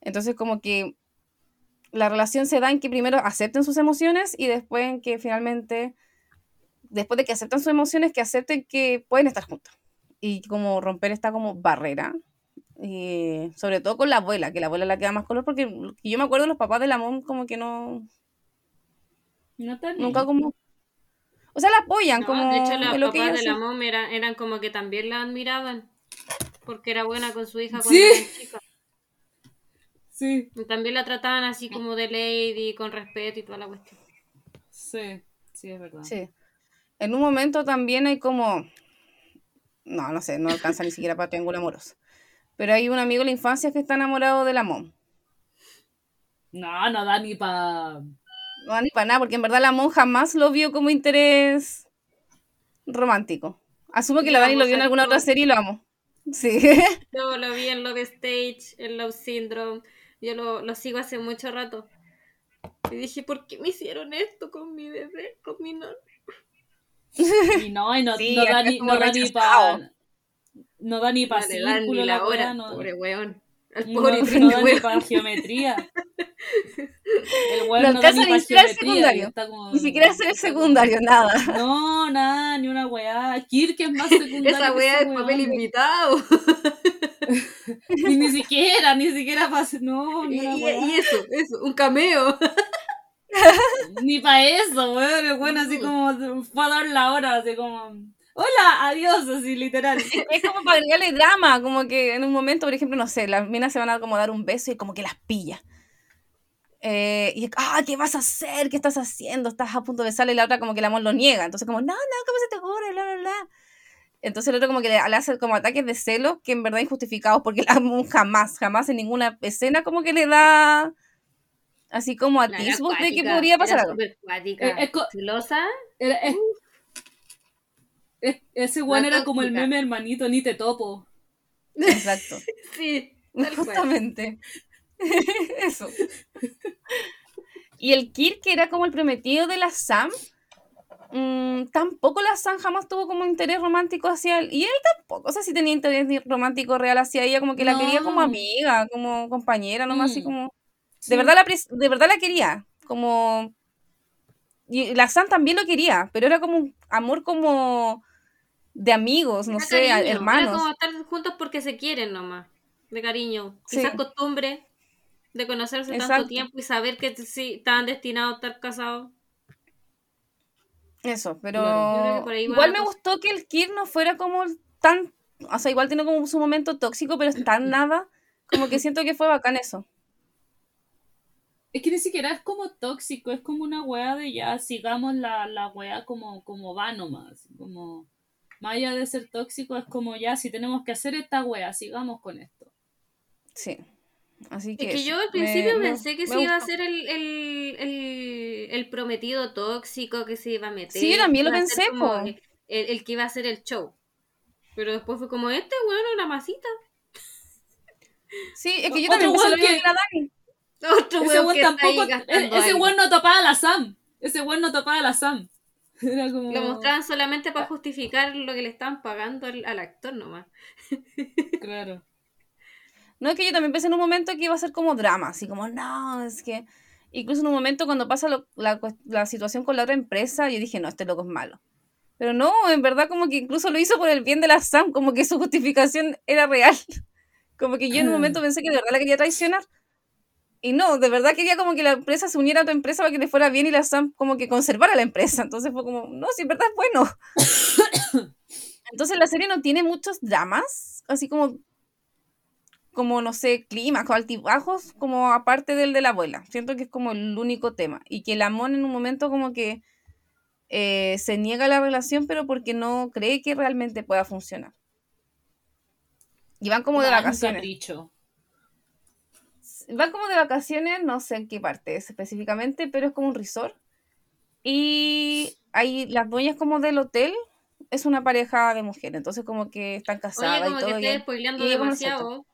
Entonces como que la relación se da en que primero acepten sus emociones y después en que finalmente, después de que aceptan sus emociones, que acepten que pueden estar juntos. Y como romper esta como barrera. Y sobre todo con la abuela, que la abuela la queda más color, porque yo me acuerdo de los papás de la mom como que no... No Nunca como... O sea, la apoyan, como... De hecho, los papás de la mom eran, eran, como que también la admiraban, porque era buena con su hija cuando ¿Sí? era chica. Sí. Y también la trataban así como de lady, con respeto y toda la cuestión. Sí, sí, es verdad. Sí. En un momento también hay como. No, no sé, no alcanza ni siquiera para triángulo amoroso. Pero hay un amigo de la infancia que está enamorado de la mom. No, no da ni para. No da ni para nada, porque en verdad la mom jamás lo vio como interés romántico. Asumo que la Dani lo vio en alguna otra serie y lo amo. Sí. Yo lo vi en Love Stage, en Love Syndrome. Yo lo, lo sigo hace mucho rato. Y dije, ¿por qué me hicieron esto con mi bebé, con mi non? Y no, y no, Sí, no da ni, no da ni pa. No da ni para No círculo ni la la hora, no, pobre weón. No, pobre no triste da ni para geometría. El weón No no, da ni para siquiera el geometría. secundario. está como- Ni siquiera hacer el secundario, nada. No, nada, ni una weá. Kirk es más secundario. Esa weá es papel invitado. Y ni siquiera, ni siquiera para. No, ni una y- y eso, eso, un cameo. Ni para eso, weón. Weón así como fue a dar la hora, así como. Hola, adiós, así literal. Es como para agregarle drama, como que en un momento, por ejemplo, no sé, las minas se van a como dar un beso y como que las pilla. Eh, y, ah, ¿qué vas a hacer? ¿Qué estás haciendo? Estás a punto de besarle y la otra como que el amor lo niega. Entonces como, no, no, ¿cómo se te ocurre? Bla, bla, bla. Entonces el otro como que le, le hace como ataques de celos que en verdad injustificados porque la jamás, jamás en ninguna escena como que le da así como atisbos de que podría pasar algo. cuática. Eh, Celosa. Era- es- es- ese La era como el meme hermanito, ni te topo. Exacto. Sí. Justamente. Eso. Y el Kirk, que era como el prometido de la Sam, mm, tampoco la Sam jamás tuvo como interés romántico hacia él. Y él tampoco, o sea, si tenía interés romántico real hacia ella, como que la quería como amiga, como compañera, nomás así Mm. como... Sí. De verdad, la, de verdad la quería, como... Y la Sam también lo quería, pero era como un amor como de amigos, no Era sé, cariño, hermanos. Era como estar juntos porque se quieren nomás. De cariño. Sí. Quizás costumbre de conocerse tanto tiempo y saber que sí, estaban destinados a estar casados. Eso, pero Claro. Igual me gustó que el Kir no fuera como tan, o sea, igual tiene como su momento tóxico, pero es tan nada, como que siento que fue bacán eso. Es que ni siquiera es como tóxico, es como una weá de ya, sigamos la, la weá como, como va nomás. Como, más allá de ser tóxico, es como ya, si tenemos que hacer esta weá, sigamos con esto. Sí. Así que Es que yo al principio me- pensé que se iba a ser el, el, el, el prometido tóxico que se iba a meter. Sí, yo también lo pensé, po. El, el que iba a hacer el show. Pero después fue como, este bueno, una masita. Sí, es que yo también pensé lo que- la Dani. Otro Ese weón tampoco, e- ese weón no topaba a la Sam. Ese weón no topaba a la Sam. Era como... Lo mostraban solamente para justificar lo que le estaban pagando al, al actor nomás. Claro. No, es que yo también pensé en un momento que iba a ser como drama, así como, no, es que... Incluso en un momento cuando pasa lo- la, la situación con la otra empresa, yo dije, no, este loco es malo. Pero no, en verdad como que incluso lo hizo por el bien de la Sam, como que su justificación era real. Como que yo en un momento pensé que de verdad la quería traicionar. Y no, de verdad quería como que la empresa se uniera a otra empresa para que le fuera bien y la Sam como que conservara la empresa. Entonces fue como, no, si en verdad es bueno. Entonces la serie no tiene muchos dramas, así como, como no sé, climas o altibajos, como aparte del de la abuela. Siento que es como el único tema. Y que la Mon en un momento como que eh, se niega a la relación, pero porque no cree que realmente pueda funcionar. Y van como de vacaciones. Van como de vacaciones, no sé en qué parte es específicamente, pero es como un resort. Y hay las dueñas como del hotel, es una pareja de mujeres, entonces como que están casadas Oye, como y todo. que spoileando demasiado.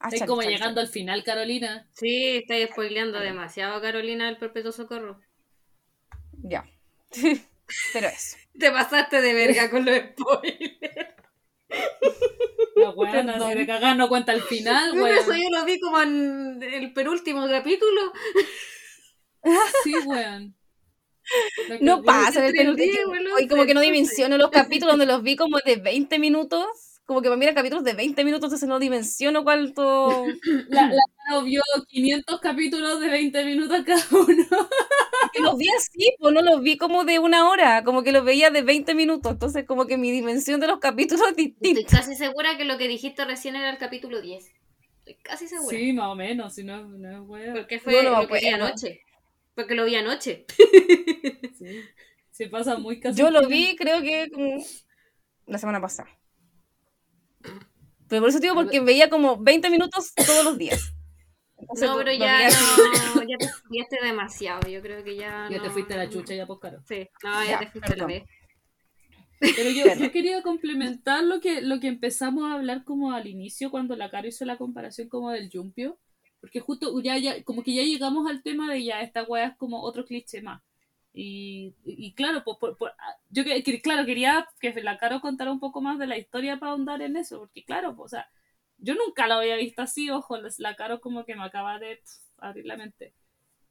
Ah, Estoy chale, como chale, llegando al final, Carolina. Sí, estoy spoileando demasiado, Carolina, del Perpetuo Socorro. Ya. pero eso. Te pasaste de verga con los spoilers. La de cagar no cuenta el final, Por weón. eso yo lo vi como en el penúltimo capítulo. Sí, weón. No pasa en el penúltimo. Hoy como que no dimensiono los capítulos donde los vi como de 20 minutos. Como que para mí eran capítulos de 20 minutos, entonces no dimensiono cuánto. La, la vio 500 capítulos de 20 minutos cada uno. que los vi así, pues no los vi como de una hora, como que los veía de 20 minutos. Entonces, como que mi dimensión de los capítulos es Estoy distinta. casi segura que lo que dijiste recién era el capítulo 10. Estoy casi segura. Sí, más o menos, si no, no es weón. Porque fue no lo que vi anoche. Porque lo vi anoche. Sí. Se pasa muy casi. Yo lo vi, creo que como la semana pasada. Pero por eso digo, porque veía como 20 minutos todos los días. Entonces, No, pero ya no, ya te desviaste demasiado. Yo creo que ya. Ya te fuiste a la chucha, ya pues caro. Sí, no, ya, Ya, te fuiste a la vez. Pero yo, yo quería complementar lo que, lo que empezamos a hablar como al inicio, cuando la Caro hizo la comparación como del Yumpio. Porque justo ya, ya, como que ya llegamos al tema de ya esta weá es como otro cliché más. Y, y, claro, pues, por- por- yo que, claro, quería que la Caro contara un poco más de la historia para ahondar en eso, porque claro, o sea, yo nunca la había visto así, ojo, la, Caro como que me acaba de pf, abrir la mente.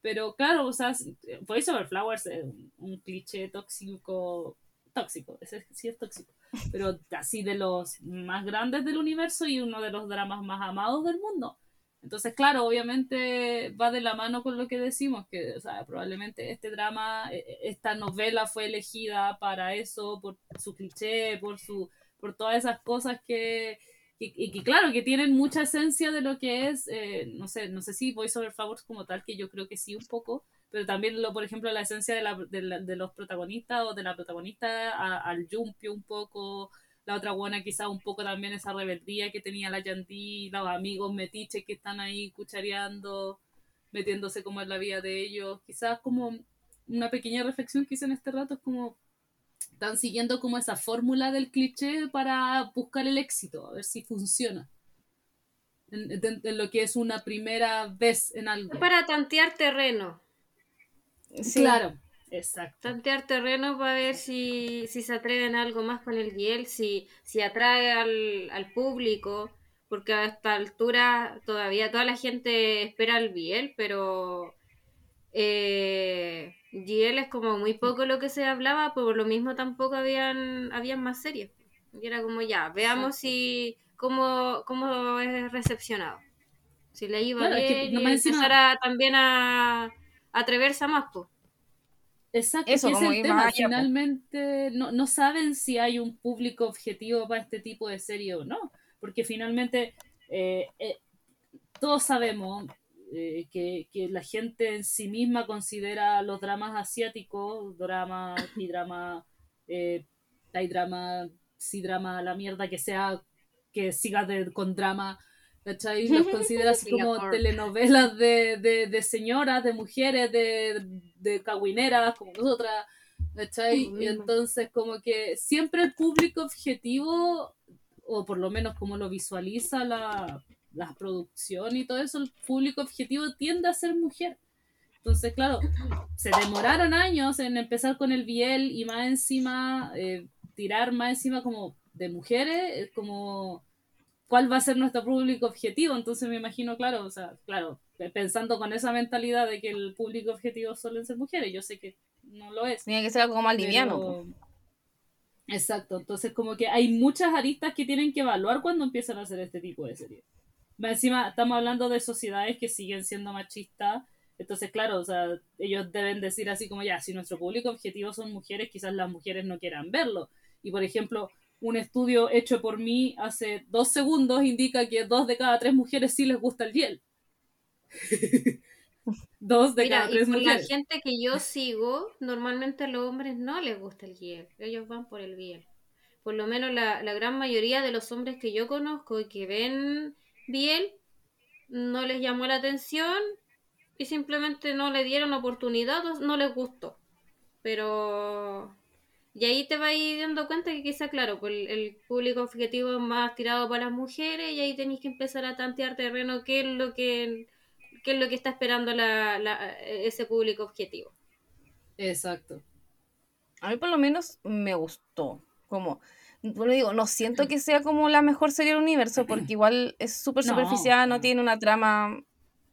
Pero claro, o sea, Voice Over Flowers es un, un cliché tóxico, tóxico, ese sí es tóxico, pero así de los más grandes del universo y uno de los dramas más amados del mundo. Entonces, claro, obviamente va de la mano con lo que decimos, que probablemente este drama, eh, esta novela fue elegida para eso, por su cliché, por su por todas esas cosas que, que claro, que tienen mucha esencia de lo que es, eh, no sé, no sé si Voice Over Flowers como tal, que yo creo que sí un poco, pero también, lo, por ejemplo, la esencia de, la, de, la- de los protagonistas o de la protagonista a- al Jumpio un poco, la otra buena quizá un poco también esa rebeldía que tenía la Yandy, los amigos metiches que están ahí cuchareando, metiéndose como en la vida de ellos, quizás como una pequeña reflexión que hice en este rato es como están siguiendo como esa fórmula del cliché para buscar el éxito, a ver si funciona. En, en- en lo que es una primera vez en algo. Para tantear terreno. Sí. Claro, exacto. Tantear terreno para ver si, si se atreven a algo más con el Biel, si, si atrae al, al público, porque a esta altura todavía toda la gente espera al Biel, pero eh, Giel es como muy poco lo que se hablaba, por lo mismo tampoco habían, habían más series. Y era como ya, veamos si cómo, cómo es recepcionado. Si le iba Claro, es que bien no y a- también a, a atreverse a más, pues. Exacto, Eso, que es el tema. allá. Finalmente no, no saben si hay un público objetivo para este tipo de serie o no. Porque finalmente eh, eh, todos sabemos eh, que, que la gente en sí misma considera los dramas asiáticos, drama, y drama, hay drama, sí drama, la mierda que sea, que siga de- con drama. ¿Cachai? Los considera así como telenovelas de, de, de señoras, de mujeres, de, de cagüineras, como nosotras, ¿cachai? Y entonces como que siempre el público objetivo, o por lo menos como lo visualiza la, la producción y todo eso, el público objetivo tiende a ser mujer. Entonces, claro, se demoraron años en empezar con el Biel y más encima, eh, tirar más encima como de mujeres, es como cuál va a ser nuestro público objetivo. Entonces me imagino, claro, o sea, claro, pensando con esa mentalidad de que el público objetivo suelen ser mujeres, yo sé que no lo es. Tiene que ser algo más pero- liviano. Exacto, entonces como que hay muchas aristas que tienen que evaluar cuando empiezan a hacer este tipo de series. encima estamos hablando de sociedades que siguen siendo machistas. Entonces, claro, o sea, ellos deben decir así como ya, si nuestro público objetivo son mujeres, quizás las mujeres no quieran verlo. Y por ejemplo, un estudio hecho por mí hace dos segundos indica que dos de cada tres mujeres sí les gusta el hiel. dos de cada tres mujeres. La gente que yo sigo, normalmente a los hombres no les gusta el hiel. Ellos van por el biel. Por lo menos la, la gran mayoría de los hombres que yo conozco y que ven biel, no les llamó la atención y simplemente no le dieron oportunidad no les gustó. Pero y ahí te vas dando cuenta que quizá, claro, pues el, público objetivo es más tirado para las mujeres y ahí tenéis que empezar a tantear terreno qué es lo que, qué es lo que está esperando la, ese público objetivo. Exacto. A mí por lo menos me gustó. Como, bueno, digo, no siento que sea como la mejor serie del universo porque igual es súper superficial, no, tiene una trama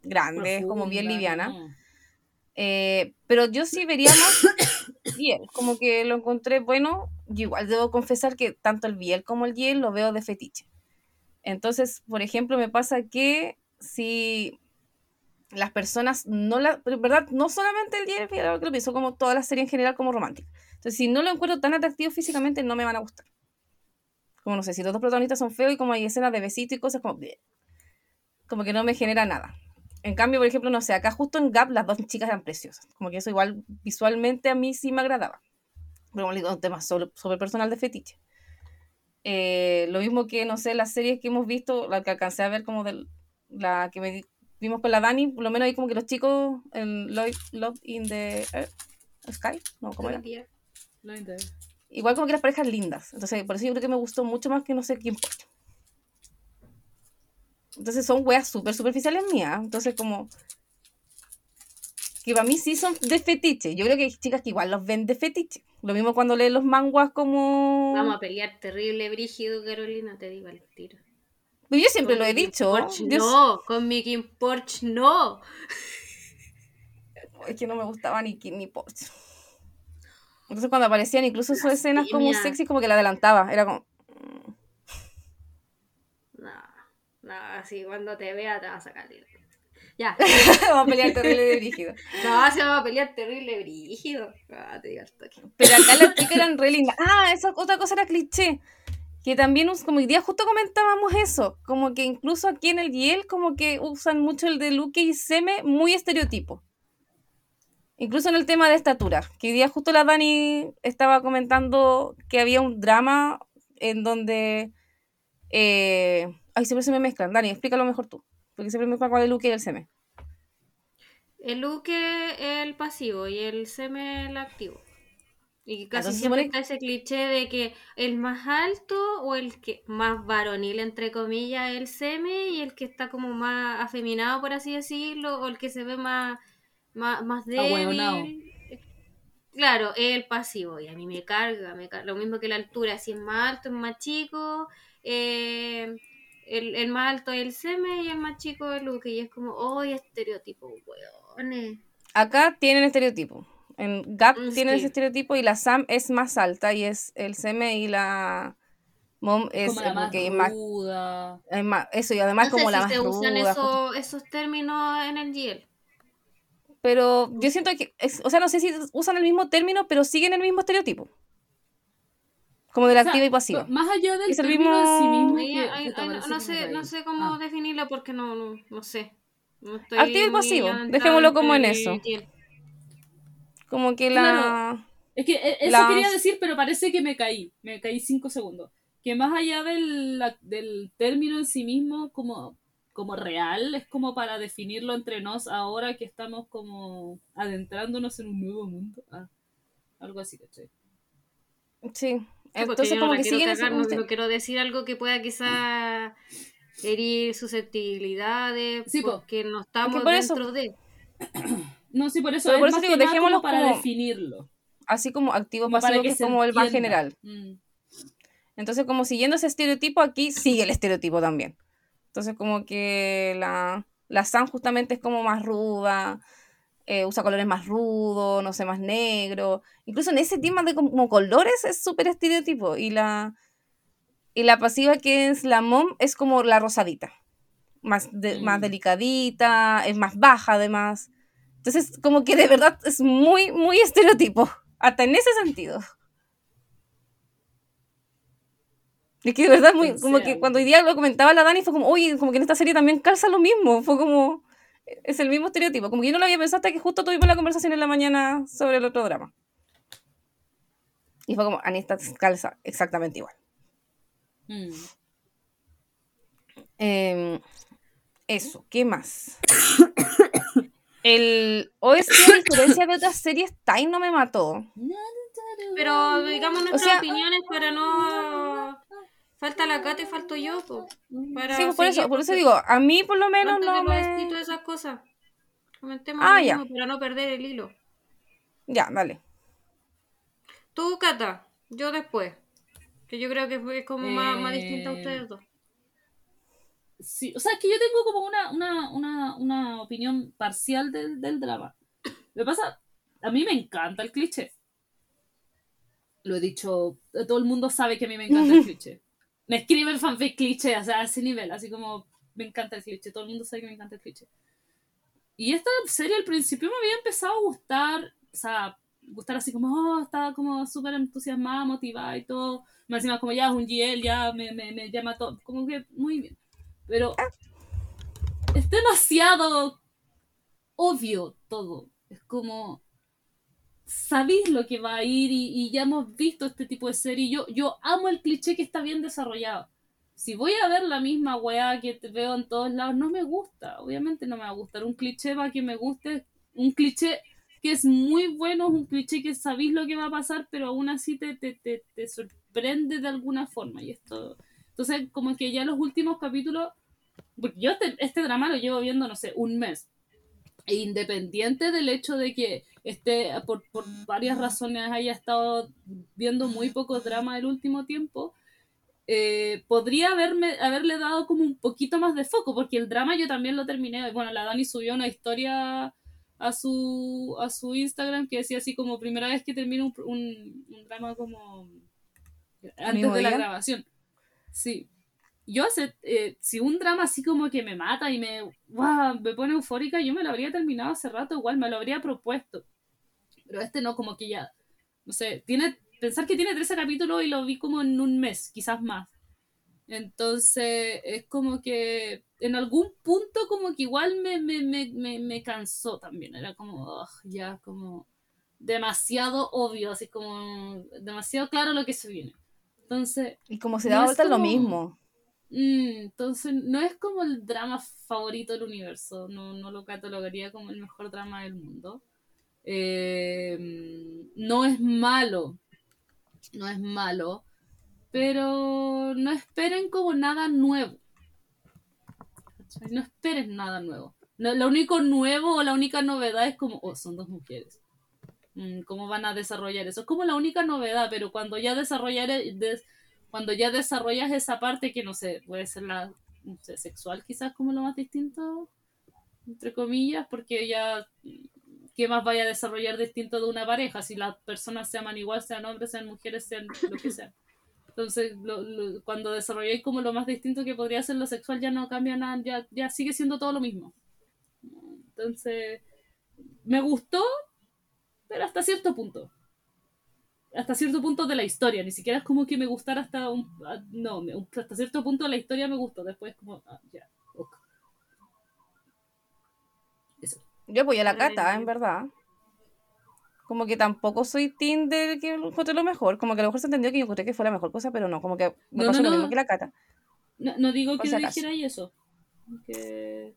grande, es como bien liviana. Eh, pero yo sí vería más Biel, como que lo encontré bueno. Yo igual debo confesar que tanto el Biel como el Biel lo veo de fetiche. Entonces, por ejemplo, me pasa que si las personas no la, verdad, no solamente el Biel, que lo pienso como toda la serie en general como romántica. Entonces, si no lo encuentro tan atractivo físicamente, no me van a gustar. Como no sé, si los dos protagonistas son feos y como hay escenas de besito y cosas como, como que no me genera nada. En cambio, por ejemplo, no sé, acá justo en Gap las dos chicas eran preciosas. Como que eso igual visualmente a mí sí me agradaba. Pero como digo, un tema sobre, personal de fetiche. Eh, lo mismo que, no sé, las series que hemos visto, la que alcancé a ver como de la que vimos con la Dani, por lo menos ahí como que los chicos en Love, in the Sky, no, ¿cómo era? Igual como que las parejas lindas. Entonces, por eso yo creo que me gustó mucho más que no sé quién entonces son weas súper superficiales mías. Entonces como... Que para mí sí son de fetiche. Yo creo que hay chicas que igual los ven de fetiche. Lo mismo cuando leen los manguas como... Vamos a pelear terrible, brígido, Carolina, te digo al tiro. Pues yo siempre lo he dicho. No, con Mickey Porsche no. Es que no me gustaba ni Kim ni Porsche. Entonces cuando aparecían incluso sus escenas como sexy, como que la adelantaba. Era como... No, así cuando te vea te vas a sacar Ya. vamos a pelear terrible brígido. No, se va a pelear terrible brígido. Ah, te digo Pero acá las chicas eran re lindas. Ah, esa otra cosa era cliché. Que también, como hoy día justo comentábamos eso, como que incluso aquí en el Yale, como que usan mucho el de Luke y Seme muy estereotipo. Incluso en el tema de estatura, que hoy día justo la Dani estaba comentando que había un drama en donde eh, Ay, siempre se me mezclan. Dani, explícalo mejor tú. Porque siempre me mezclan es el Luke y el seme. El Luke es el pasivo y el seme el activo. Y casi siempre está ese cliché de que el más alto o el que más varonil, entre comillas, el seme y el que está como más afeminado, por así decirlo, o el que se ve más, más, más débil. Claro, es el pasivo y a mí me carga, me carga. Lo mismo que la altura, si es más alto, es más chico. Eh, el, más alto es el Seme y el más chico es Luke. Y es como, oh, estereotipo, weones. Acá tienen estereotipo. En Gap mm, tienen ese estereotipo y la Sam es más alta y es el Seme y la Mom es como la más ruda. eso, y además como la más se usan esos términos en el GL. Pero yo siento que, o sea, no sé si usan el mismo término, pero siguen el mismo estereotipo. Como del activo y pasivo. Más allá del mismo... no, sé, no sé cómo ah. definirlo porque no, no, no sé. activo y pasivo, dejémoslo como en eso. Como que la... Es que e, eso quería decir, pero parece que me caí. Me caí cinco segundos. Que más allá del, del término en sí mismo, como, como real, es como para definirlo entre nos ahora que estamos como adentrándonos en un nuevo mundo. Ah, algo así, ¿cachai? Sí, entonces, como que siguen no, quiero decir algo que pueda quizá herir susceptibilidades, sí, porque no estamos dentro de. No, sí, por eso. es por eso digo, dejémoslo para definirlo. Así como activo pasivo, que, es como el más general. Mm. Entonces, como siguiendo ese estereotipo, aquí sigue el estereotipo también. Entonces, como que la, la San justamente es como más ruda, eh, usa colores más rudos, no sé, más negro. Incluso en ese tema de como colores es súper estereotipo. Y la, y la pasiva que es la mom es como la rosadita. más, más Mm. delicadita, es más baja además. Entonces, como que de verdad es muy, muy estereotipo, hasta en ese sentido. Es que de verdad, muy, como que cuando hoy día lo comentaba la Dani, fue como, oye, como que en esta serie también calza lo mismo. Fue como, es el mismo estereotipo. Como que yo no lo había pensado hasta que justo tuvimos la conversación en la mañana sobre el otro drama. Y fue como, Anista calza exactamente igual. Mm. Eh, eso, ¿qué más? El OST, a diferencia de otras series, Time no me mató. Pero digamos nuestras sea- opiniones para no. Falta la Cata y falto yo, po. Para Sí, pues por eso, por eso digo, a mí por lo menos no de me... vestidos, esas cosas. Comentemos Ah, ya. mismo para no perder el hilo. Ya, dale. Tú, Cata, yo después. Que yo creo que es como más, más Eh, distinta a ustedes dos. Sí, o sea, es que yo tengo como una, una, una, una opinión parcial del, del drama. Lo que pasa, a mí me encanta el cliché. Lo he dicho, todo el mundo sabe que a mí me encanta el cliché. Me escriben fanfic cliché, o sea, a ese nivel, así como me encanta el cliché, todo el mundo sabe que me encanta el cliché. Y esta serie al principio me había empezado a gustar, o sea, gustar así como, oh, estaba como súper entusiasmada, motivada y todo. Más encima como ya es un GL, ya me, me, me llama todo, como que muy bien. Pero es demasiado obvio todo. Es como, sabéis lo que va a ir y, y ya hemos visto este tipo de serie. Yo, yo amo el cliché que está bien desarrollado. Si voy a ver la misma weá que te veo en todos lados, no me gusta. Obviamente no me va a gustar. Un cliché para que me guste, un cliché que es muy bueno, es un cliché que sabéis lo que va a pasar, pero aún así te, te, te, te sorprende de alguna forma. Y esto, entonces, como que ya los últimos capítulos, porque yo este, este drama lo llevo viendo, no sé, un mes. E independiente del hecho de que esté, por, por varias razones, haya estado viendo muy poco drama el último tiempo, eh, podría haberme, haberle dado como un poquito más de foco, porque el drama yo también lo terminé. Bueno, la Dani subió una historia a su, a su Instagram que decía así como primera vez que termino un, un, un drama como antes de la día? grabación. Sí. Yo hace, eh, si un drama así como que me mata y me, ¡guau! me pone eufórica, yo me lo habría terminado hace rato, igual me lo habría propuesto. Pero este no, como que ya, no sé, tiene, pensar que tiene 13 capítulos y lo vi como en un mes, quizás más. Entonces, es como que en algún punto como que igual me, me, me, me, me cansó también. Era como, ya como demasiado obvio, así como demasiado claro lo que se viene. Entonces, Y como se da vuelta es lo como- mismo. mm, entonces no es como el drama favorito del universo. No, no lo catalogaría como el mejor drama del mundo. Eh, no es malo. No es malo. Pero no esperen como nada nuevo. No esperen nada nuevo. No, lo único nuevo o la única novedad es como, oh, son dos mujeres. Mm, ¿Cómo van a desarrollar eso? Es como la única novedad, pero cuando ya desarrollar, des- cuando ya desarrollas esa parte que no sé, puede ser la no sé, sexual quizás como lo más distinto, entre comillas, porque ya ¿qué más vaya a desarrollar distinto de una pareja? Si las personas se aman igual, sean hombres, sean mujeres, sean lo que sea. Entonces, lo- lo- cuando desarrolláis como lo más distinto que podría ser lo sexual, ya no cambia nada, ya, ya sigue siendo todo lo mismo. Entonces, me gustó, pero hasta cierto punto. Hasta cierto punto de la historia, ni siquiera es como que me gustara hasta un... ah, No, hasta cierto punto de la historia me gustó, después como... ah, ya, ok. Eso. Yo apoyo a la cata, en verdad. Como que tampoco soy team de que encontré lo mejor. Como que a lo mejor se entendió que yo encontré que fue la mejor cosa, pero no, como que me No, pasó no, lo no. mismo que la cata. No, no digo Por que si dijera eso. Que...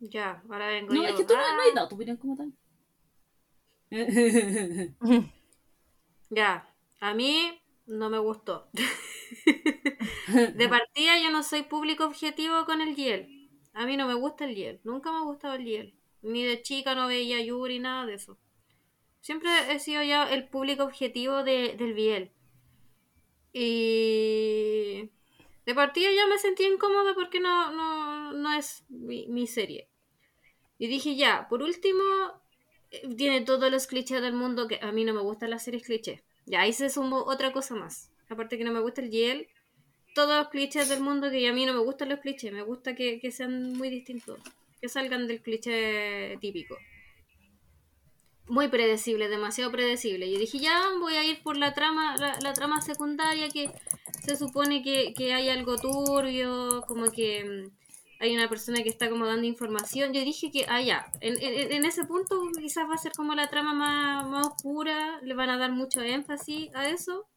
Ya, ahora vengo No, yo. es que tú no, no has Ah, dado tu opinión como tal. Ya, a mí no me gustó. De partida yo no soy público objetivo con el Yel. A mí no me gusta el Yel. Nunca me ha gustado el Yel. Ni de chica no veía Yuri, nada de eso. Siempre he sido ya el público objetivo de, del Biel. Y de partida ya me sentí incómoda porque no, no, no es mi, mi serie. Y dije ya, por último, eh, tiene todos los clichés del mundo que a mí no me gustan las series clichés. Ya ahí se sumó otra cosa más. Aparte que no me gusta el Yel, todos los clichés del mundo que a mí no me gustan los clichés, me gusta que, sean muy distintos, que salgan del cliché típico. Muy predecible, demasiado predecible. Y dije, ya voy a ir por la trama, la, trama secundaria que se supone que, hay algo turbio, como que mm, hay una persona que está como dando información. Yo dije que, ah, ya, en, ese punto quizás va a ser como la trama más, oscura, le van a dar mucho énfasis a eso.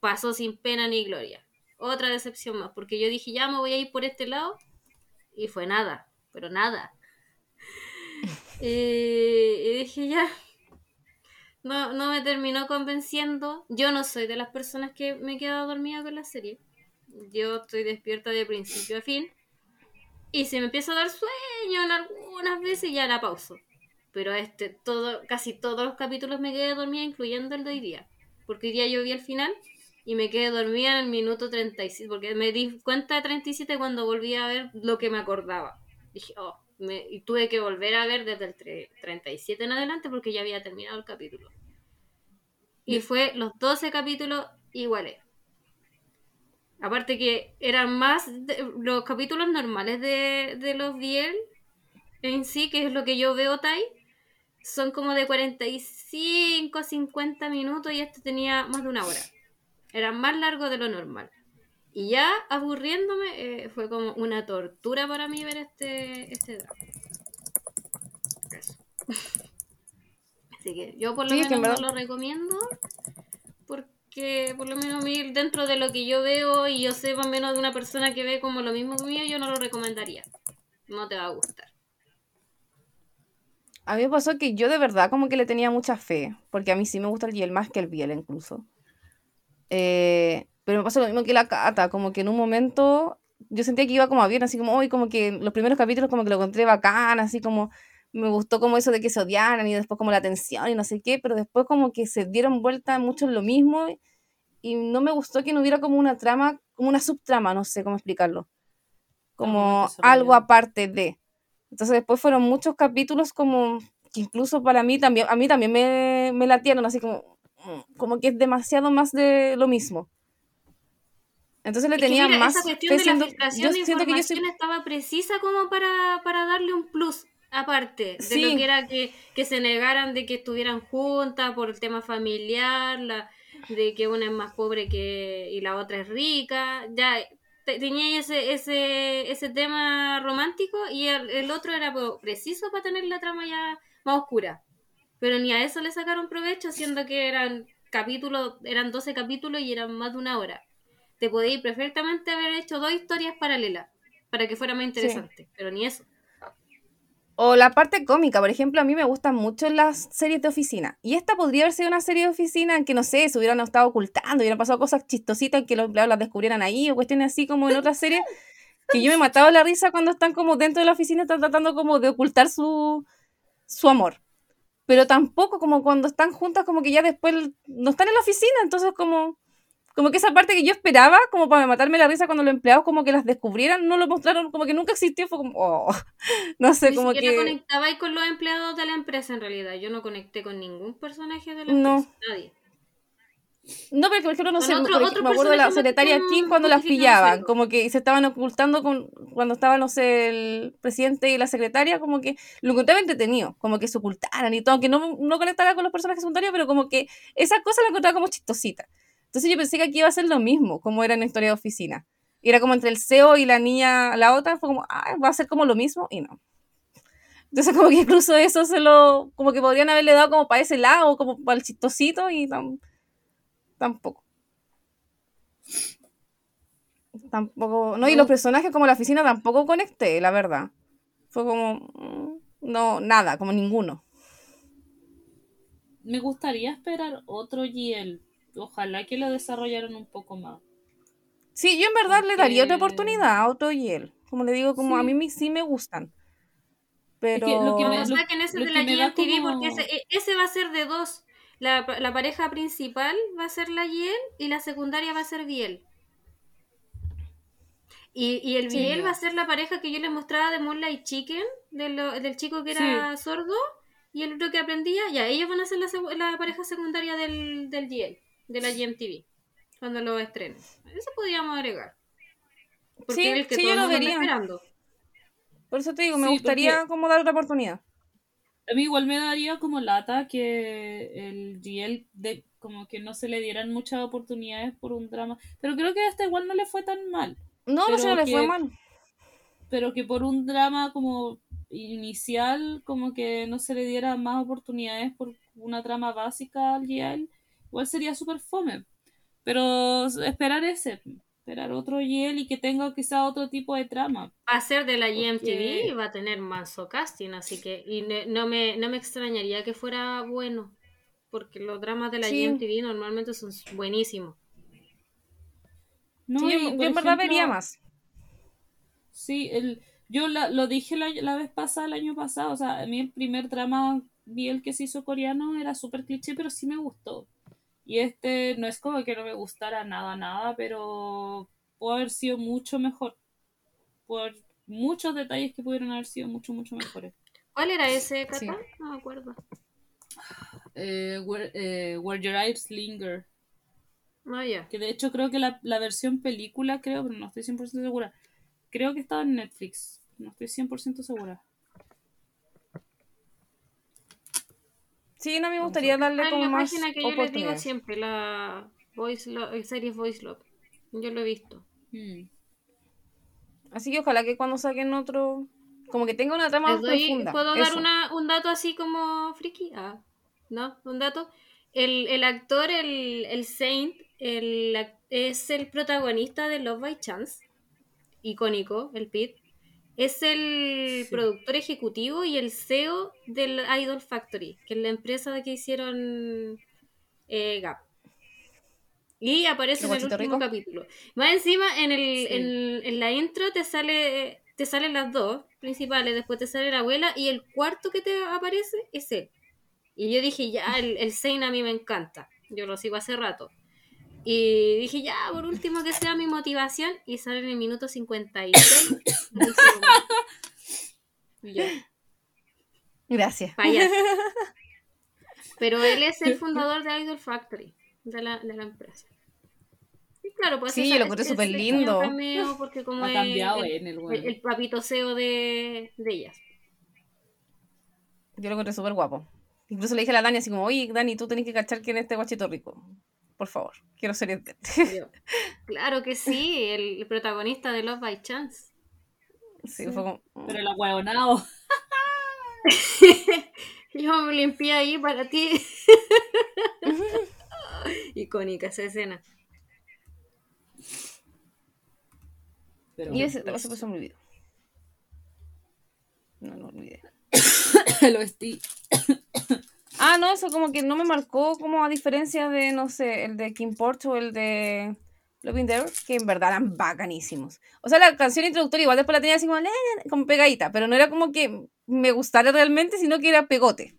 Pasó sin pena ni gloria. Otra decepción más, porque yo dije, ya me voy a ir por este lado, y fue nada, pero nada. Eh, y dije, ya, no, no me terminó convenciendo. Yo no soy de las personas que me he quedado dormida con la serie. Yo estoy despierta de principio a fin y se me empieza a dar sueño en algunas veces ya la pauso. Pero este, todo, casi todos los capítulos me quedé dormida, incluyendo el de hoy día. Porque hoy día yo vi el final y me quedé dormida en el minuto 37, porque me di cuenta de 37 cuando volví a ver lo que me acordaba. Dije, oh, me, y tuve que volver a ver desde el 37 en adelante porque ya había terminado el capítulo. Y fue los 12 capítulos iguales. Aparte que eran más los capítulos normales de, de los Biel en sí, que es lo que yo veo Tai, son como de 45, 50 minutos y este tenía más de una hora. Era más largo de lo normal. Y ya aburriéndome, eh, fue como una tortura para mí ver este, este drama. Así que yo por lo menos no lo recomiendo que por lo menos dentro de lo que yo veo y yo sé más o menos de una persona que ve como lo mismo que mío, yo no lo recomendaría. No te va a gustar. A mí me pasó que yo de verdad como que le tenía mucha fe, porque a mí sí me gusta el Biel más que el Biel incluso. Eh, pero me pasó lo mismo que la Cata, como que en un momento yo sentía que iba como bien, así como hoy, como que los primeros capítulos como que lo encontré bacán, así como me gustó como eso de que se odiaran y después como la tensión y no sé qué, pero después como que se dieron vuelta mucho en lo mismo y no me gustó que no hubiera como una trama, como una subtrama, no sé cómo explicarlo, como algo aparte de. Entonces después fueron muchos capítulos como que incluso para mí también, a mí también me, me latieron así como, como que es demasiado más de lo mismo. Entonces le tenía más. Esa cuestión de la yo siento que yo estaba precisa como para, para darle un plus aparte de lo que era que, se negaran de que estuvieran juntas por el tema familiar, la, de que una es más pobre que y la otra es rica, ya tenía ese, ese, ese tema romántico y el, otro era preciso para tener la trama ya más oscura. Pero ni a eso le sacaron provecho, siendo que eran capítulos, eran 12 capítulos y eran más de una hora. Te podéis perfectamente haber hecho dos historias paralelas para que fuera más interesante, pero ni eso. O la parte cómica, por ejemplo, a mí me gustan mucho las series de oficina. Y esta podría haber sido una serie de oficina en que, no sé, se hubieran estado ocultando, hubieran pasado cosas chistositas en que los empleados las descubrieran ahí, o cuestiones así como en otras series, que yo me mataba la risa cuando están como dentro de la oficina, están tratando como de ocultar su, su amor. Pero tampoco como cuando están juntas, como que ya después no están en la oficina, entonces como como que esa parte que yo esperaba, como para matarme la risa cuando los empleados como que las descubrieran, no lo mostraron, como que nunca existió, fue como, oh, no sé, como que... conectaba ahí con los empleados de la empresa en realidad, yo no conecté con ningún personaje de la empresa, nadie. No, pero por ejemplo, no sé, me acuerdo de la secretaria Kim cuando las pillaban, como que se estaban ocultando con, cuando estaba, no sé, el presidente y la secretaria, como que lo encontraba entretenido, como que se ocultaran y todo, que no, no conectara con los personajes secundarios, pero como que esa cosa la encontraba como chistosita. Entonces yo pensé que aquí iba a ser lo mismo, como era en la historia de oficina. Y era como entre el CEO y la niña, la otra, fue como, ah, va a ser como lo mismo, y no. Entonces como que incluso eso se lo, como que podrían haberle dado como para ese lado, como para el chistosito, y tampoco. Tampoco, no, y los personajes como la oficina tampoco conecté, la verdad. Fue como, mm, no, nada, como ninguno. Me gustaría esperar otro GL ojalá que lo desarrollaran un poco más. Sí, yo en verdad le daría otra oportunidad a otro y él. Como le digo, como a mí sí me gustan. Pero... lo que me, saquen ese de la GMTV porque e, ese, va a ser de dos. La, pareja principal va a ser la Yel y la secundaria va a ser Biel. Y, y el Biel va a ser la pareja que yo les mostraba de Moonlight Chicken, del chico que era sordo y el otro que aprendía. Ya, ellos van a ser la, pareja secundaria del, del de la GMTV cuando lo estrenen. Eso podríamos agregar. Porque Sí, es el que sí, yo lo vería. esperando. Por eso te digo, me Sí, gustaría porque- como dar otra oportunidad. A mí igual me daría como lata que el GL de como que no se le dieran muchas oportunidades por un drama. Pero creo que a este igual no le fue tan mal. No, no se le fue mal. Pero que por un drama como inicial, como que no se le diera más oportunidades por una trama básica al GL, igual sería súper fome. Pero esperar ese, esperar otro GL y que tenga quizá otro tipo de trama. Va a ser de la Porque- GMTV y va a tener manso casting, así que y ne- no, me, no me extrañaría que fuera bueno, porque los dramas de la Sí. GMTV normalmente son buenísimos. No, Sí, yo, y, yo en verdad vería más. Sí, el, yo la- lo dije la, la vez pasada, el año pasado, o sea, a mí el primer drama vi el que se hizo coreano, era súper cliché, pero sí me gustó. Y este no es como que no me gustara nada, nada, pero pudo haber sido mucho mejor. Por muchos detalles que pudieron haber sido mucho, mucho mejores. ¿Cuál era ese, Cata? Sí. No me acuerdo. Eh, where, eh, Where Your Eyes Linger. No, ya. Que de hecho creo que la, la versión película, creo, pero no estoy 100% segura. Creo que estaba en Netflix. No estoy 100% segura. Sí, no me gustaría darle Ah, como la más página que yo les digo siempre, la Voice Lo- eh, series Voice Love. Yo lo he visto. Hmm. Así que ojalá que cuando saquen otro, como que tenga una trama Les más doy- profunda. ¿Puedo dar una, un dato así como friki? Ah, ¿no? Un dato. El, el actor, el, el Saint, el, es el protagonista de Love by Chance. Icónico, el Pete. Es el Sí. productor ejecutivo y el CEO del Idol Factory, que es la empresa de que hicieron eh, Gap. Y aparece ¿El en el último rico? capítulo. Más encima, en, el, Sí. en, en la intro te sale te salen las dos principales, después te sale la abuela y el cuarto que te aparece es él. Y yo dije, ya, el, el a mí me encanta. Yo lo sigo hace rato. Y dije, ya, por último que sea mi motivación. Y sale en el minuto 56. y yo, Gracias. payaso. Pero él es el fundador de Idol Factory, de la, de la empresa. Y claro, pues Sí, esa- yo lo encuentro ese súper lindo. cameo, porque como Ha cambiado el, en el el, weón. el papito CEO de, de ellas. Yo lo encontré súper guapo. Incluso le dije a la Dani así como, oye, Dani, tú tenés que cachar quién es este guachito rico. Por favor, quiero ser yo, claro que sí, el, protagonista de Love by Chance. Sí, fue como... Pero el ahueonado. Yo me limpié ahí para ti. Icónica esa escena. Pero Y ese, ese pasó muy olvidó. No, no olvidé. lo estoy. Ah, no, eso como que no me marcó como a diferencia de, no sé, el de Kim Porch o el de Loving There, que en verdad eran bacanísimos. O sea, la canción introductoria igual después la tenía así como, pegadita, pero no era como que me gustara realmente, sino que era pegote.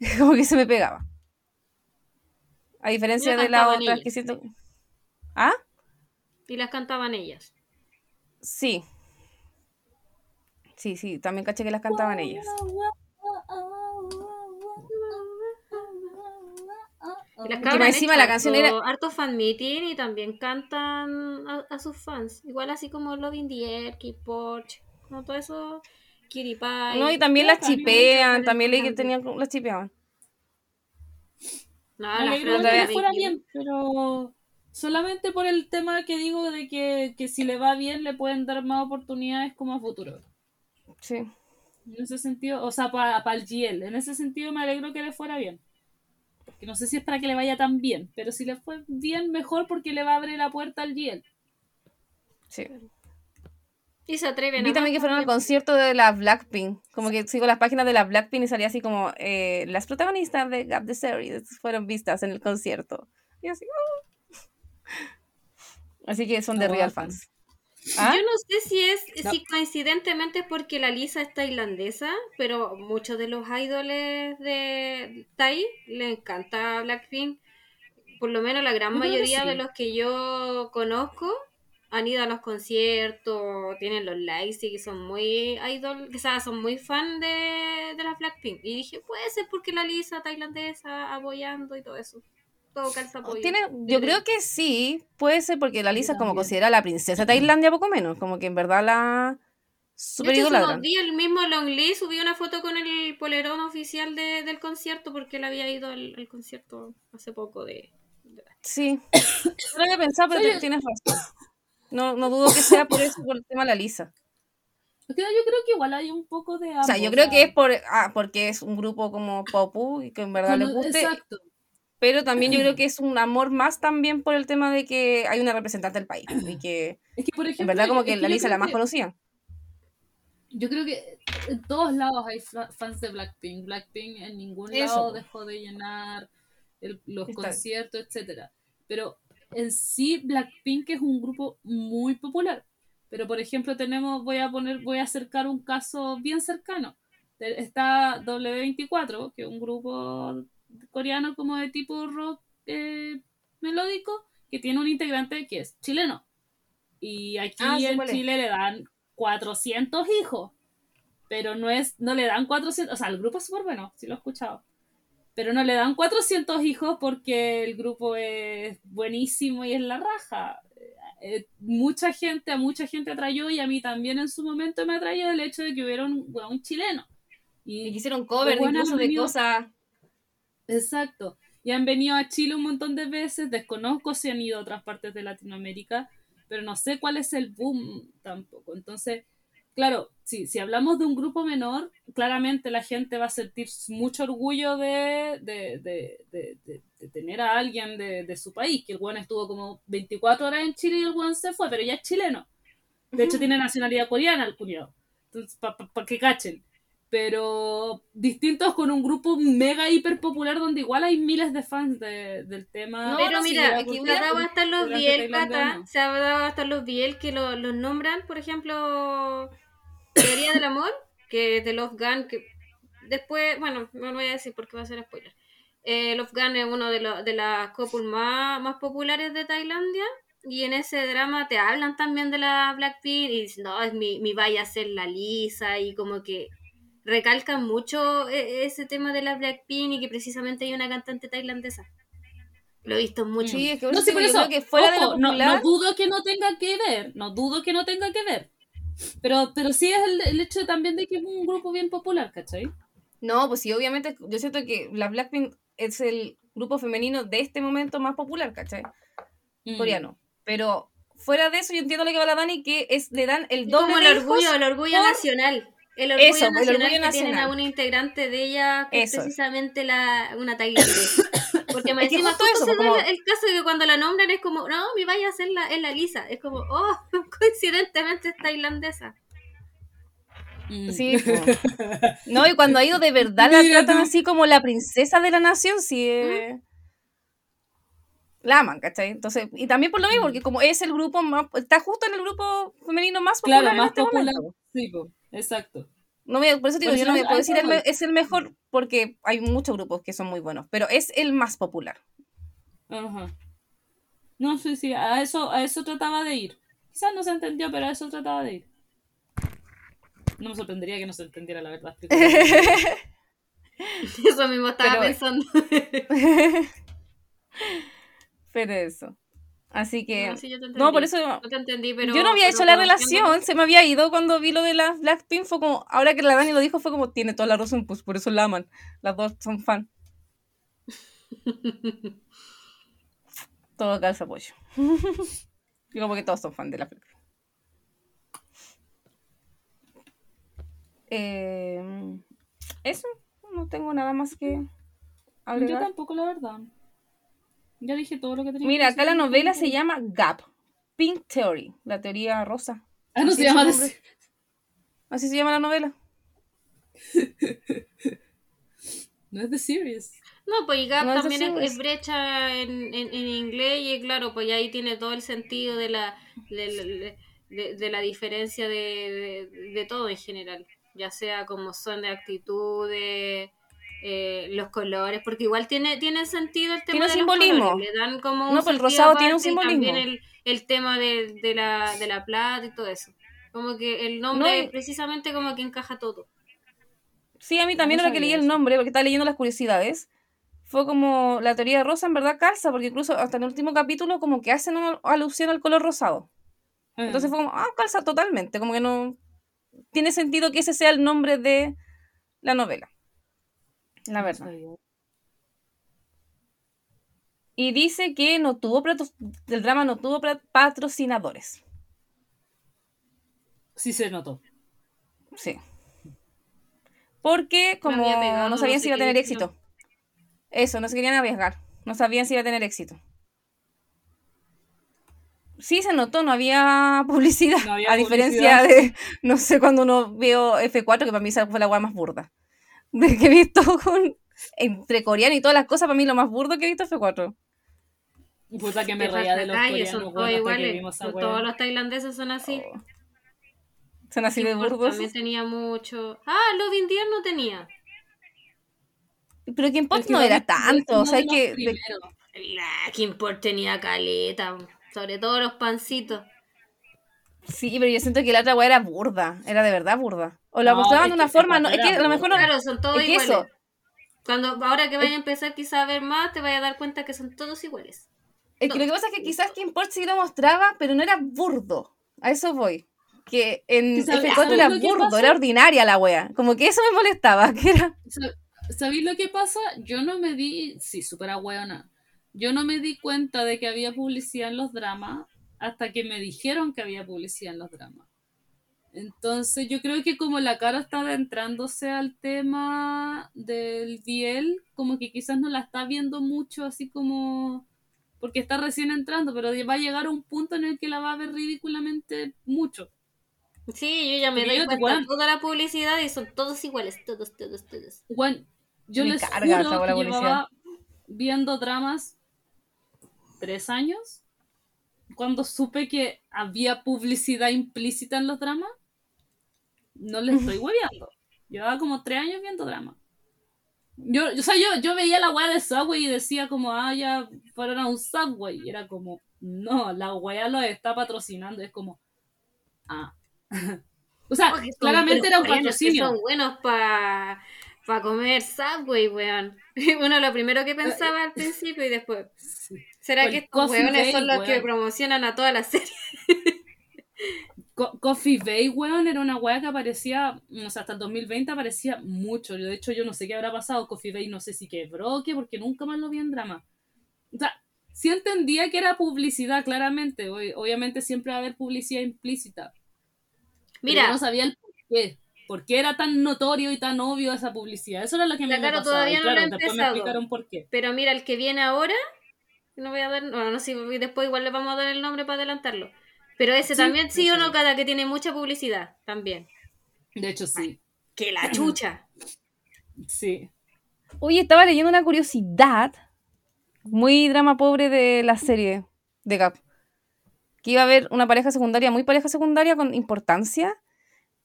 como que se me pegaba. A diferencia de las otras que siento... ¿Ah? Y las cantaban ellas. Sí. Sí, sí, también caché que las cantaban ellas. Y las cabras encima la canción era- harto fan meeting y también cantan a, a sus fans. Igual así como Love in the Air, Keep Porch, como todo eso, Pie. No, y también las chipean, también leí que importante. tenían, las chipeaban. No, Me la que le fuera bien, pero solamente por el tema que digo de que, que si le va bien le pueden dar más oportunidades como a futuro. Sí. En ese sentido, o sea, para el GL, en ese sentido me alegro que le fuera bien. Porque no sé si es para que le vaya tan bien, pero si le fue bien, mejor porque le va a abrir la puerta al GL. Sí. Y se atreven Vi a también que fueron al concierto de la Blackpink. Como que sigo las páginas de la Blackpink y salía así como eh, las protagonistas de Gap the Series fueron vistas en el concierto. Y así. "Oh". Así que son de No, real fans. ¿Ah? Yo no sé si es No. si coincidentemente es porque la Lisa es tailandesa, pero muchos de los idoles de Thai le encanta Blackpink. Por lo menos la gran mayoría sí. de los que yo conozco han ido a los conciertos, tienen los likes y son muy idol, o sea, son muy fan de, de las Blackpink. Y dije, puede ser porque la Lisa tailandesa apoyando y todo eso. Todo calza pollo. Tiene, yo creo que sí, puede ser porque la Lisa es como considera la princesa de Tailandia poco menos, como que en verdad la super unos días el mismo Long Lee subió una foto con el polerón oficial de- del concierto porque él había ido al, al concierto hace poco de... de- Sí, no lo había pensado, pero te- tienes razón. No, no dudo que sea por eso, por el tema de la Lisa. Yo creo que igual hay un poco de O sea, yo creo que es por, ah, porque es un grupo como Popu y que en verdad les guste, Exacto. Pero también yo creo que es un amor más también por el tema de que hay una representante del país y que Es que, por ejemplo, en verdad como que la Lisa es la más conocida. Yo creo que en todos lados hay fa- fans de Blackpink. Blackpink en ningún Eso, lado po. dejó de llenar el- los Está- conciertos, etcétera. Pero en sí Blackpink es un grupo muy popular. Pero por ejemplo tenemos, voy a poner, voy a acercar un caso bien cercano. Está W24, que es un grupo coreano como de tipo rock eh, melódico, que tiene un integrante que es chileno. Y aquí Ah, sí, en. Chile le dan 400 hijos. Pero no es, no le dan 400, o sea, el grupo es súper bueno, sí lo he escuchado. Pero no le dan 400 hijos porque el grupo es buenísimo y es la raja. Eh, mucha gente, a mucha gente atrayó y a mí también en su momento me atrayó el hecho de que hubiera un, un chileno. Y Y, hicieron cover incluso de cosas. Exacto. Y han venido a Chile un montón de veces, desconozco si han ido a otras partes de Latinoamérica, pero no sé cuál es el boom tampoco. Entonces, claro, si, si hablamos de un grupo menor, claramente la gente va a sentir mucho orgullo de, de, de, de- tener a alguien de, de su país, que el weón estuvo como 24 horas en Chile y el weón se fue, pero ya es chileno. De hecho, tiene nacionalidad coreana el culiao. Entonces, para que cachen. Pero distintos con un grupo mega hiper popular donde igual hay miles de fans de- del tema. No, Pero mira, aquí se ha dado hasta los Biel, Cata, se ha dado hasta los Biel que lo- los nombran, por ejemplo, Teoría del Amor, que es de Love Gun, que después, bueno, no lo voy a decir porque va a ser spoiler. Eh, Love Gun es uno de, los- de las couples más, más populares de Tailandia. Y en ese drama te hablan también de la Blackpink y dicen, no, es mi, mi vaya a ser la Lisa y como que recalcan mucho e- ese tema de la Blackpink y que precisamente hay una cantante tailandesa. Lo he visto mucho. Sí, es que No, sí, por yo eso, creo que fuera de lo ojo, no, popular, no dudo que no tenga que ver, no dudo que no tenga que ver. Pero, pero sí es el, el hecho también de que es un grupo bien popular, ¿cachai? No, pues sí, obviamente, yo siento que la Blackpink es el grupo femenino de este momento más popular, ¿cachai? Mm. Coreano. Pero fuera de eso, yo entiendo lo que va la Dani, que es, le dan el Es doble como el orgullo, el orgullo por- nacional. El orgullo Eso, el nacional orgullo que tienen a una integrante de ella, que Eso. es precisamente la, una tailandesa. Porque me Es que encima justo eso, como- el, caso de que cuando la nombran es como, no, mi vaya a ser la, es la Lisa. Es como, oh, coincidentemente es tailandesa. Mm. Sí. No, y cuando ha ido de verdad la tratan así como la princesa de la nación, sí. eh, La aman, ¿cachai? Entonces, y también por lo mismo, porque como es el grupo más, está justo en el grupo femenino más popular Claro, en más este popular. momento. Sí, exacto. No me, por eso digo, yo no me puedo decir el es el mejor, porque hay muchos grupos que son muy buenos, pero es el más popular. Ajá. No sé si a eso, a eso trataba de ir. Quizás no se entendió, pero a eso trataba de ir. No me sorprendería que no se entendiera la verdad. Eso mismo estaba Pero- pensando. Pero eso. Así que. No, sí, yo te No, por eso No te entendí, pero. yo no había hecho la relación, se me había ido cuando vi lo de las Blackpink, fue como, ahora que la Dani lo dijo, fue como, tiene toda la razón, pues por eso la aman. Las dos son fan. Todo calza pollo. Yo como que todos son fan de la película. Eh, eso, no tengo nada más que Yo agregar. tampoco, la verdad. Ya dije todo lo que tenía Mira, que acá la novela se llama Gap, Pink Theory, la teoría rosa. Ah, no Así se llama así. Así se llama la novela. No es The Series. No, pues y Gap No también es, es brecha en, en, en inglés y claro, pues ahí tiene todo el sentido de la de, de- de- de la diferencia de, de, de todo en general, ya sea como son de actitudes, eh, los colores, porque igual tiene tiene sentido el tema Tiene de simbolismo. los colores, le dan como un No, pues el rosado tiene un y simbolismo. También el, el tema de, de, la, de la plata y todo eso. Como que el nombre No, precisamente como que encaja todo. Sí, a mí también No ahora que leí el nombre, porque estaba leyendo las curiosidades, fue como la teoría de rosa en verdad calza, porque incluso hasta el último capítulo como que hacen una alusión al color rosado. Entonces fue como, ah, calza totalmente, como que no tiene sentido que ese sea el nombre de la novela. La verdad. Y dice que no tuvo el drama no tuvo patrocinadores. Sí se notó. Sí. Porque como no sabían si iba a tener éxito. Eso, no se querían arriesgar. No sabían si iba a tener éxito. Sí se notó, no había publicidad. a diferencia de, no sé, cuando uno veo F4, que para mí esa fue la agua más burda. De que he visto con, entre coreano y todas las cosas, para mí lo más burdo que he visto F4. Puta que me reía de los coreanos. Son todos iguales. Todos los tailandeses son así. Oh. Son así de burdos. También tenía mucho. Ah, los de no tenía. Pero Kimport no era tanto. O sea, que. La Kimport tenía caleta. Sobre todo los pancitos. Sí, pero yo siento que la otra weá era burda. Era de verdad burda. O la mostraban de una forma. No, es que a lo mejor no. Claro, son todos iguales. Eso. Cuando, ahora que vaya a empezar quizá a ver más, te vaya a dar cuenta que son todos iguales. Es que lo que pasa es que quizás Kimport sí lo mostraba, pero no era burdo. A eso voy que en F4 era burdo, era ordinaria la wea. Como que eso me molestaba. Que era... ¿Sabéis lo que pasa? Yo no me di, sí, súper weona. Yo no me di cuenta de que había publicidad en los dramas hasta que me dijeron que había publicidad en los dramas. Entonces yo creo que como la cara está adentrándose al tema del Biel, como que quizás no la está viendo mucho así como porque está recién entrando, pero va a llegar a un punto en el que la va a ver ridículamente mucho. Sí, yo ya me doy cuenta de toda la publicidad y son todos iguales, todos, todos, todos. Bueno, yo les juro que llevaba viendo dramas tres años cuando supe que había publicidad implícita en los dramas. No les estoy hueveando. Llevaba como tres años viendo dramas. Yo, o sea, yo, yo veía la weá de Subway y decía como, ah, ya fueron un Subway. Y era como, no, la weá lo está patrocinando. Es como, ah, o sea, claramente era un patrocinio. Son buenos para pa comer Subway, weón. Uno lo primero que pensaba al principio y después. ¿Será que estos weones son los que promocionan a todas las Coffee Bay, weón, era una weá que aparecía, o sea, hasta el 2020 aparecía mucho. De hecho, yo no sé qué habrá pasado. Coffee Bay no sé si quebró, que porque nunca más lo vi en drama. O sea, sí entendía que era publicidad, claramente. Obviamente siempre va a haber publicidad implícita. Mira. no sabía el por qué. ¿Por qué era tan notorio y tan obvio esa publicidad? Eso era lo que me, claro, todavía no lo he por qué. Pero mira, el que viene ahora, no voy a dar, bueno, no sé, después igual le vamos a dar el nombre para adelantarlo. Pero ese también sí o no, cada que tiene mucha publicidad, también. De hecho, sí. que la chucha. sí. Oye, estaba leyendo una curiosidad muy drama pobre de la serie de Gap que iba a haber una pareja secundaria, muy pareja secundaria con importancia,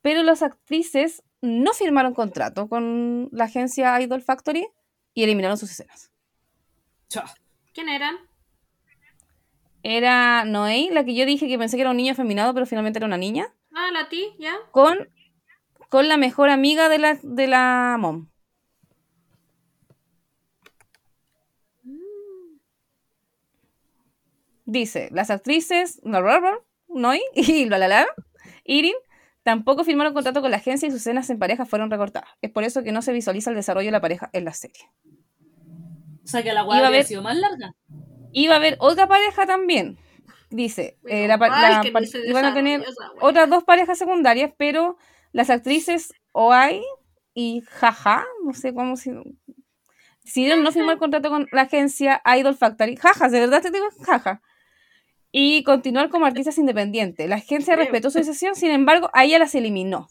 pero las actrices no firmaron contrato con la agencia Idol Factory y eliminaron sus escenas. ¿Quién eran? Era Noé, la que yo dije que pensé que era un niño afeminado, pero finalmente era una niña. Ah, la ti, ya. Con, con la mejor amiga de la, de la mom. Dice, las actrices Noi y la Irin tampoco firmaron contrato con la agencia y sus escenas en pareja fueron recortadas. Es por eso que no se visualiza el desarrollo de la pareja en la serie. O sea que la guardia había sido más larga. Iba a haber otra pareja también. Dice, eh, iban a tener otras dos parejas secundarias, pero las actrices Oai y Jaja, no sé cómo se... Decidieron no firmar contrato con la agencia Idol Factory. Jaja, de verdad te digo jaja y continuar como artistas independientes. La agencia respetó su decisión, sin embargo, a ella las eliminó.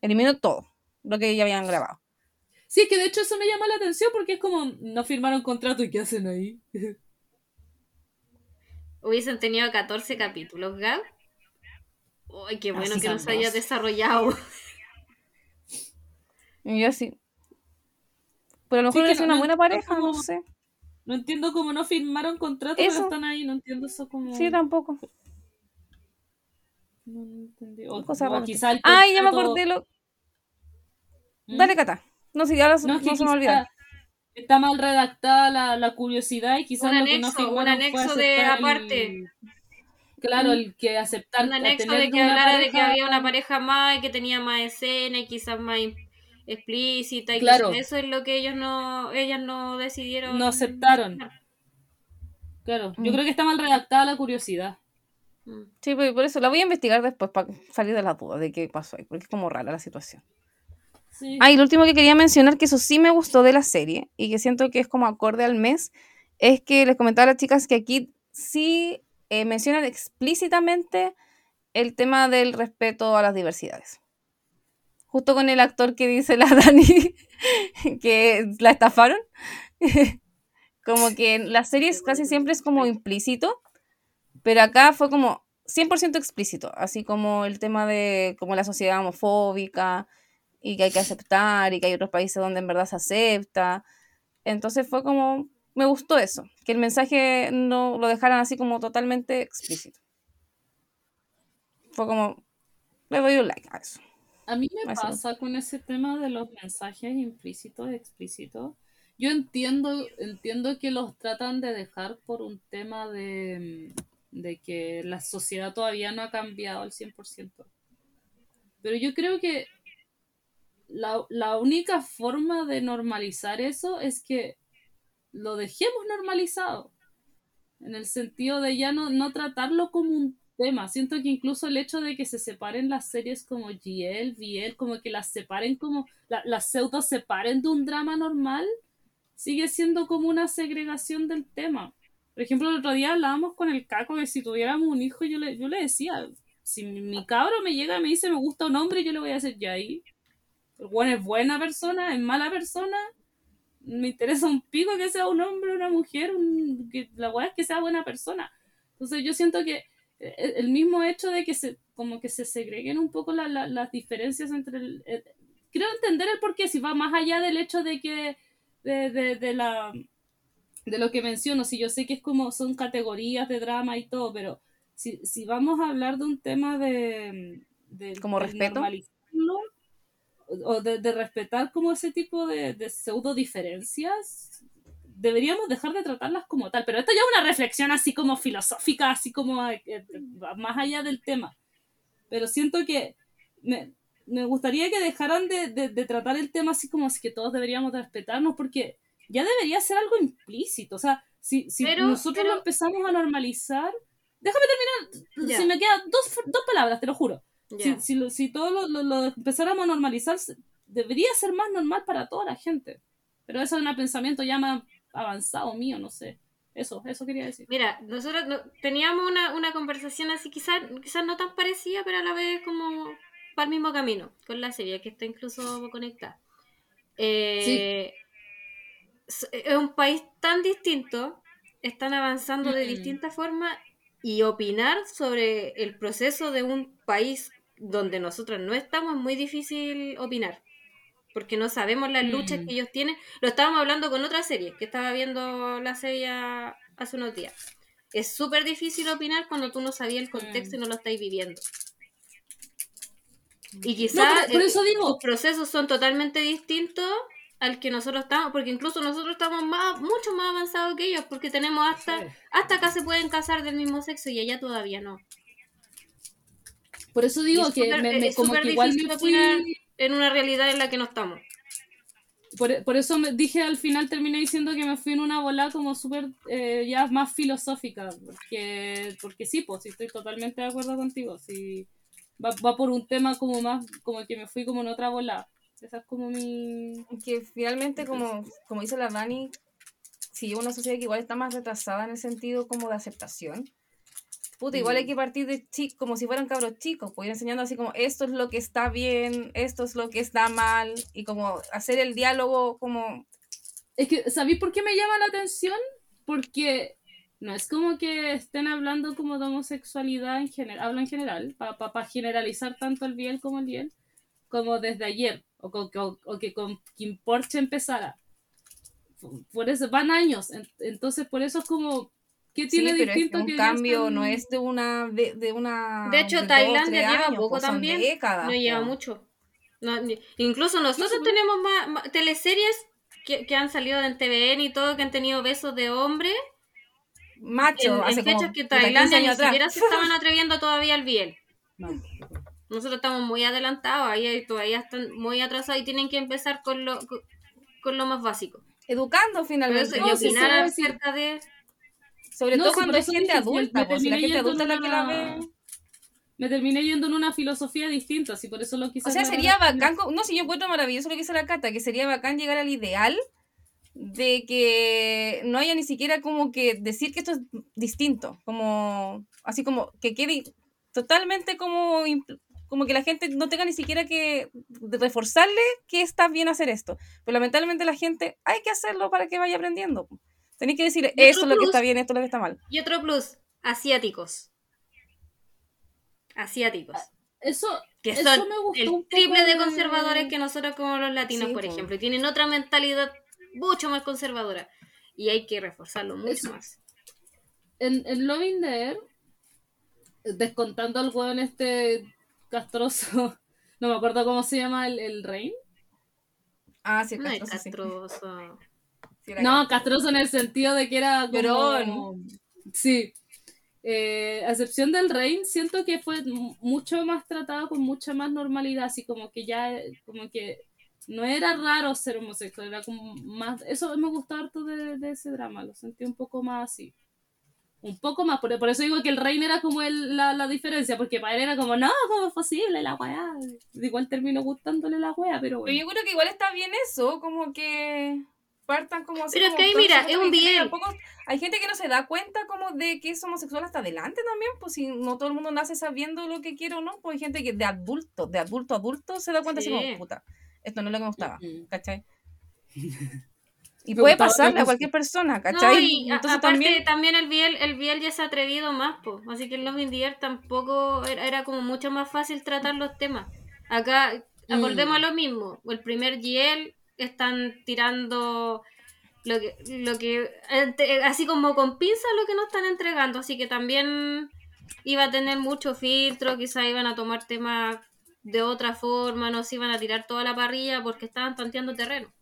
Eliminó todo lo que ya habían grabado. Sí, que de hecho eso me llama la atención porque es como, no firmaron contrato y ¿qué hacen ahí? Hubiesen tenido 14 capítulos, Gab. Uy, qué bueno que nos haya desarrollado. Y yo sí. Pero a lo mejor es una buena pareja, no sé. No entiendo cómo no firmaron contrato, pero están ahí. No entiendo eso como. Sí, tampoco. No, entendí. O, Ay, ya me acordé lo. ¿Mm? Dale, Cata. No, si ya no, se me olvida. Está mal redactada la, la curiosidad y quizás Un lo que no anexo, figura un fue anexo de aparte. el- claro, el que aceptar Un anexo tener de que hablara de que había una pareja más y que tenía más escena y quizás más explícita y Claro. que eso es lo que ellos no ellas no decidieron No aceptaron. Claro, yo Mm. creo que está mal redactada la curiosidad. Mm. Sí, pues, por eso la voy a investigar después para salir de las dudas de qué pasó ahí, porque es como rara la situación. Sí. Ah, y lo último que quería mencionar, que eso sí me gustó de la serie y que siento que es como acorde al mes, es que les comentaba a las chicas que aquí sí eh, mencionan explícitamente el tema del respeto a las diversidades. Justo con el actor que dice la Dani que la estafaron. como que en las series casi siempre es como implícito, pero acá fue como 100% explícito, así como el tema de como la sociedad homofóbica y que hay que aceptar y que hay otros países donde en verdad se acepta. Entonces fue como, me gustó eso, que el mensaje no lo dejaran así como totalmente explícito. Fue como, le doy un like a eso. A mí me pasa con ese tema de los mensajes implícitos, explícitos. Yo entiendo, entiendo que los tratan de dejar por un tema de, de que la sociedad todavía no ha cambiado al 100%. Pero yo creo que la, la única forma de normalizar eso es que lo dejemos normalizado. En el sentido de ya no, no tratarlo como un tema. Siento que incluso el hecho de que se separen las series como GL, VL, como que las separen como, la- las pseudo separen de un drama normal, sigue siendo como una segregación del tema. Por ejemplo, el otro día hablábamos con el Caco que si tuviéramos un hijo, yo le, yo le decía, si mi, cabro me llega y me dice me gusta un hombre, yo le voy a decir, ya ahí. El bueno es buena persona, es mala persona. Me interesa un pico que sea un hombre una mujer, un- que la weá es que sea buena persona. Entonces yo siento que eh, el mismo hecho de que se como que se segreguen un poco la- la- las diferencias entre el, el- creo entender el porqué si va más allá del hecho de que de, de, de la de lo que menciono si yo sé que es como son categorías de drama y todo pero si, si vamos a hablar de un tema de, de ¿Como respeto? normalizarlo, o de, de respetar como ese tipo de, de pseudo diferencias deberíamos dejar de tratarlas como tal. Pero esto ya es una reflexión así como filosófica, así como eh, eh, más allá del tema. Pero siento que me, me gustaría que dejaran de, de- de tratar el tema así como si que todos deberíamos de respetarnos, porque ya debería ser algo implícito. O sea, si, si Pero- nosotros pero- lo empezamos a normalizar... Déjame terminar, Ya. si me quedan dos, dos palabras, te lo juro. Si, si, todo lo, lo- lo empezáramos a normalizar, debería ser más normal para toda la gente. Pero eso es un pensamiento ya más avanzado mío, no sé. Eso, eso quería decir. Mira, nosotros no- teníamos una, una conversación así, quizás quizás no tan parecida, pero a la vez como para el mismo camino, con la serie, que está incluso conectada. Eh, Es un país tan distinto, están avanzando de distintas formas, y opinar sobre el proceso de un país donde nosotros no estamos es muy difícil opinar. Porque no sabemos las luchas Mm. que ellos tienen. Lo estábamos hablando con otra serie, que estaba viendo la serie hace unos días. Es súper difícil opinar cuando tú no sabías el contexto y no lo estáis viviendo. Y No, quizás eso los procesos son totalmente distintos al que nosotros estamos, porque incluso nosotros estamos más, mucho más avanzados que ellos, porque tenemos hasta, hasta acá se pueden casar del mismo sexo y allá todavía no. Por eso digo es que me, me- es como que igual me fui, en una realidad en la que no estamos. por, por eso me dije al final terminé diciendo que me fui en una bola como súper eh, ya más filosófica, porque, porque sí, pues sí estoy totalmente de acuerdo contigo, sí, va, va por un tema como más, como que me fui como en otra bola, esa es como mi... Que finalmente, como, como dice la Dani, si una sociedad que igual está más retrasada en el sentido como de aceptación, puta, igual hay que partir de chicos, como si fueran cabros chicos, pues ir enseñando así como esto es lo que está bien, esto es lo que está mal, y como hacer el diálogo como... Es que, ¿sabéis por qué me llama la atención? Porque no es como que estén hablando como de homosexualidad en general, hablo en general, para generalizar tanto el Biel como el Biel, como desde ayer, o, o- o que con Kim Porsche empezara. Por eso van años, en- entonces por eso es como, ¿qué Sí, tiene pero es que un que cambio están- no es de una... De, de una De hecho, dos, Tailandia tres lleva años, poco pues, son también. décadas, no lleva po. mucho. No, ni- incluso nosotros sí. tenemos más, más- teleseries que, que han salido en TVN y todo, que han tenido besos de hombre, Macho, en, en hace fechas como que puta, 15 Tailandia ni atrás. siquiera se estaban atreviendo todavía al biel. No. Nosotros estamos muy adelantados, ahí todavía están muy atrasados y tienen que empezar con lo, con, con lo más básico. Educando Pero finalmente. eso, y No, sí, opinar sí, sí. acerca de... Sobre No, todo sí, cuando es gente adulta, me pues, si la terminé gente adulta es la en que la una- ve. Me terminé yendo en una filosofía distinta, así por eso lo quise O sea, sería bacán, no, si yo encuentro maravilloso lo que dice la Cata, que sería bacán llegar al ideal de que no haya ni siquiera como que decir que esto es distinto, como así como que quede totalmente como como que la gente no tenga ni siquiera que reforzarle que está bien hacer esto. Pero lamentablemente la gente hay que hacerlo para que vaya aprendiendo. Tenéis que decir, esto es lo que está bien, esto es lo que está mal. Y otro plus, asiáticos. Asiáticos. Eso, Que eso son me gustó el triple de de- conservadores que nosotros como los latinos, Sí, por po. ejemplo. Y tienen otra mentalidad mucho más conservadora. Y hay que reforzarlo mucho Eso. más. en, en Loving There, descontando al weón este castroso, no me acuerdo cómo se llama el, el rey. Ah, sí, No es castroso, sí. Sí, No, castroso en el sentido de que era como... Sí. Eh, a excepción del rey, siento que fue mu- mucho más tratado con mucha más normalidad, así como que ya, eh, como que no era raro ser homosexual, era como más... Eso me gustó harto de, de ese drama, lo sentí un poco más así. Un poco más, por, por eso digo que el rey era como el, la, la diferencia, porque para él era como, no, ¿cómo es posible la weá? Igual terminó gustándole la weá, pero Pero bueno. yo creo que igual está bien eso, como que partan como así. Pero es como que ahí, mira, es un bien. tampoco- hay gente que no se da cuenta como de que es homosexual hasta adelante también, pues si no todo el mundo nace sabiendo lo que quiere o no, pues hay gente que de adulto, de adulto a adulto se da cuenta así Sí. como, puta, esto no es lo que me gustaba, Ujú. ¿cachai? Y Me puede pasarle a cualquier persona, No, ¿cachai? y a- Entonces aparte también... también, el Biel, el Biel ya se ha atrevido más, po. así que en los Indier tampoco era, era como mucho más fácil tratar los temas. Acá, Mm. acordemos a lo mismo, el primer Giel están tirando lo que, lo que entre- así como con pinza lo que nos están entregando, así que también iba a tener mucho filtro, quizás iban a tomar temas de otra forma, no se iban a tirar toda la parrilla porque estaban tanteando terreno.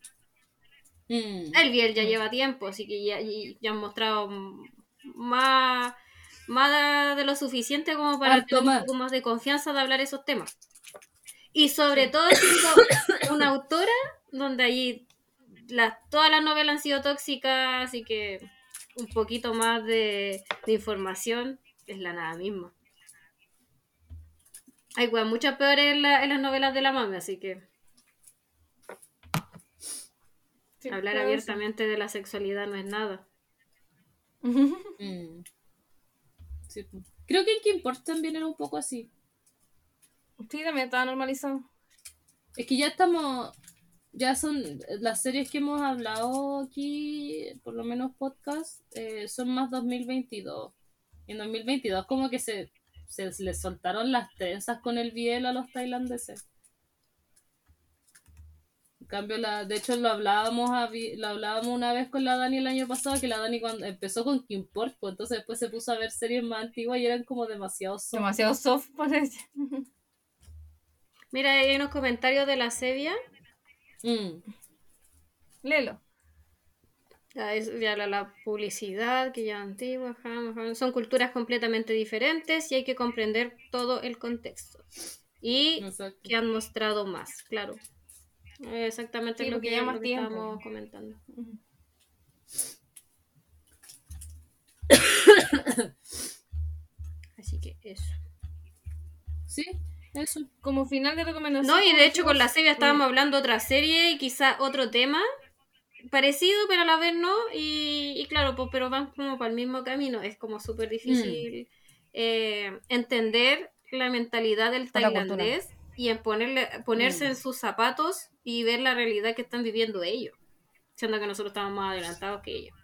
Mm. El Biel ya lleva tiempo, así que ya, ya han mostrado más, más de lo suficiente como para Harto tener un más. poco más de confianza de hablar esos temas. Y sobre todo siendo una autora donde allí las, todas las novelas han sido tóxicas, así que un poquito más de, de información es la nada misma. Hay weas muchas peores en, la- en las novelas de la mami, así que Sí, hablar abiertamente de la sexualidad no es nada. Mm. Sí. Creo que en Kimport también era un poco así. Sí, también estaba normalizado. Es que ya estamos, ya son las series que hemos hablado aquí, por lo menos podcast, eh, son más 2022. En 2022 como que se, se les soltaron las trenzas con el biel a los tailandeses. En cambio, la, de hecho lo hablábamos, a lo hablábamos una vez con la Dani el año pasado, que la Dani cuando empezó con Kimport, pues entonces después se puso a ver series más antiguas y eran como demasiado soft. Demasiado soft por ella. Mira, hay unos comentarios de la Sevilla. Mm. Léelo. Ya, es- ya la, la publicidad, que ya antigua, son culturas completamente diferentes y hay que comprender todo el contexto. Y Exacto. que han mostrado más, claro. Exactamente Sí, lo que, ya más lo que estábamos comentando. Así que eso. Sí, eso. Como final de recomendación. No, y de hecho con la Sevilla estábamos hablando de otra serie y quizá otro tema parecido, pero a la vez no. Y, y claro, pues, pero van como para el mismo camino. Es como súper difícil eh, entender la mentalidad del tailandés y en ponerle, ponerse Mm. en sus zapatos y ver la realidad que están viviendo ellos. Siendo que nosotros estamos más adelantados que ellos.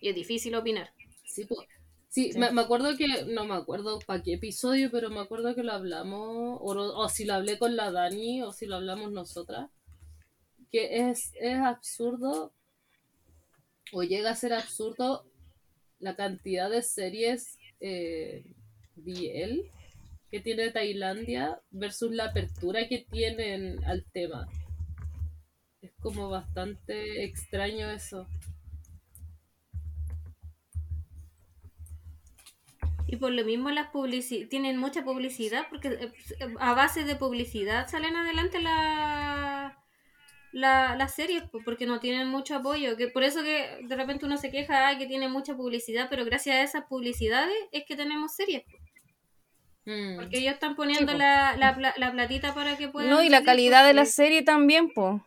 Y es difícil opinar. Sí, po. Sí, Sí. Me, me acuerdo que, no me acuerdo para qué episodio, pero me acuerdo que lo hablamos, o, o si lo hablé con la Dani, o si lo hablamos nosotras, que es, es absurdo, o llega a ser absurdo, la cantidad de series eh, BL que tiene Tailandia versus la apertura que tienen al tema. Es como bastante extraño eso. Y por lo mismo las publici tienen mucha publicidad, porque eh, a base de publicidad salen adelante la, la, las series, pues, porque no tienen mucho apoyo. Que por eso que de repente uno se queja "Ay, que tiene mucha publicidad, pero gracias a esas publicidades es que tenemos series. pues. Mm. Porque ellos están poniendo po. la, la, la platita para que puedan... No, y la calidad de la serie también, pues.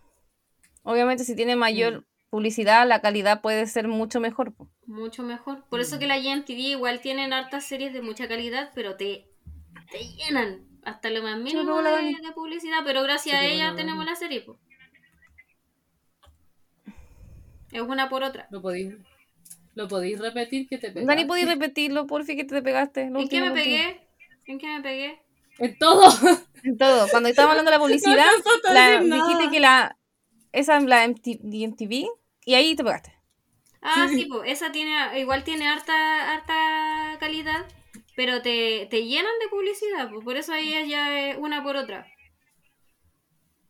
Obviamente, si tiene mayor publicidad, la calidad puede ser mucho mejor, po. Mucho mejor. Por eso que la GNTV igual tienen hartas series de mucha calidad, pero te, te llenan hasta lo más mínimo la de, Dani. de publicidad, pero gracias Sí, a luego ella la tenemos Dani. la serie. po. Es una por otra. ¿Lo podéis, ¿Lo podéis repetir que te Dani, pegaste? ¿podías repetirlo, porfi, que te pegaste? ¿En qué me pegué? ¿En qué me pegué? En todo. En todo. Cuando estábamos hablando de la publicidad, No la, dijiste que la... Esa es la MT MTV, y ahí te pegaste. Ah, sí, pues esa tiene, igual tiene harta, harta calidad, pero te, te llenan de publicidad, pues por eso ahí es ya es una por otra.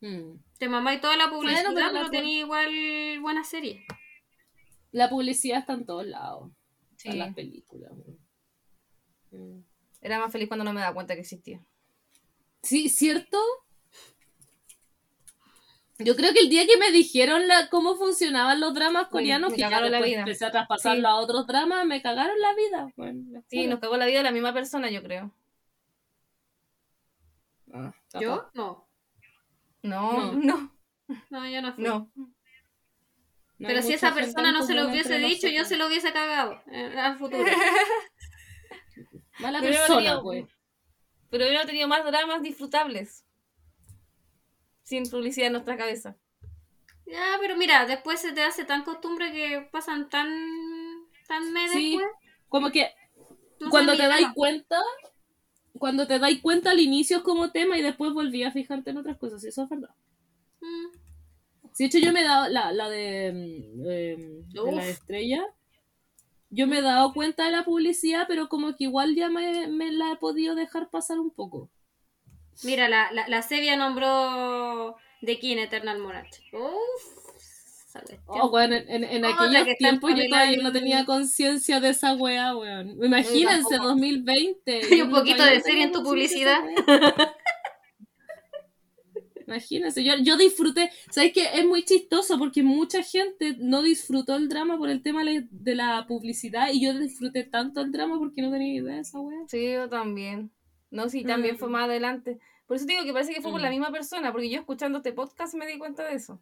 Mm. Te mamáis toda la publicidad, pero pero, la- tenía igual buena serie. La publicidad está en todos lados. Sí. En las películas. Mm. Era más feliz cuando no me daba cuenta que existía. Sí, ¿cierto? Yo creo que el día que me dijeron la, cómo funcionaban los dramas coreanos, me que ya cagaron la vida. empecé a traspasarlo Sí. a otros dramas, me cagaron la vida. Sí, nos cagó la vida la misma persona, yo creo. Ah, ¿Yo? No. No, No. no, No, yo no fui. no. No Pero si esa persona en no se lo hubiese dicho, yo se lo hubiese cagado eh, al futuro. Mala Pero persona, yo- pues. Pero hubiera tenido más dramas disfrutables. Sin publicidad en nuestra cabeza. ya, pero mira, después se te hace tan costumbre que pasan tan tan me Sí, después. como que no cuando te dais cuenta, cuando te dais cuenta al inicio es como tema y después volví a fijarte en otras cosas, y eso es verdad. Mm. Sí, de hecho yo me he dado la, la de, mm, em, de la estrella. Yo me he dado cuenta de la publicidad, pero como que igual ya me, me la he podido dejar pasar un poco. Mira, la, la, la Sevilla nombró The King Eternal Monarch. Uf, esa cuestión. Oh, weón, en, en, en Otra aquellos que tiempos yo todavía y- no tenía conciencia de esa weá, weón. Imagínense, tampoco. 2020. Y un poquito de serie en tu de publicidad. weá. Imagínense, yo, yo disfruté, ¿sabes qué? Es muy chistoso porque mucha gente no disfrutó el drama por el tema de la publicidad y yo disfruté tanto el drama porque no tenía idea de esa wea. Sí, yo también. No, sí, también Mm. fue más adelante. Por eso te digo que parece que fue por Mm. la misma persona, porque yo escuchando este podcast me di cuenta de eso.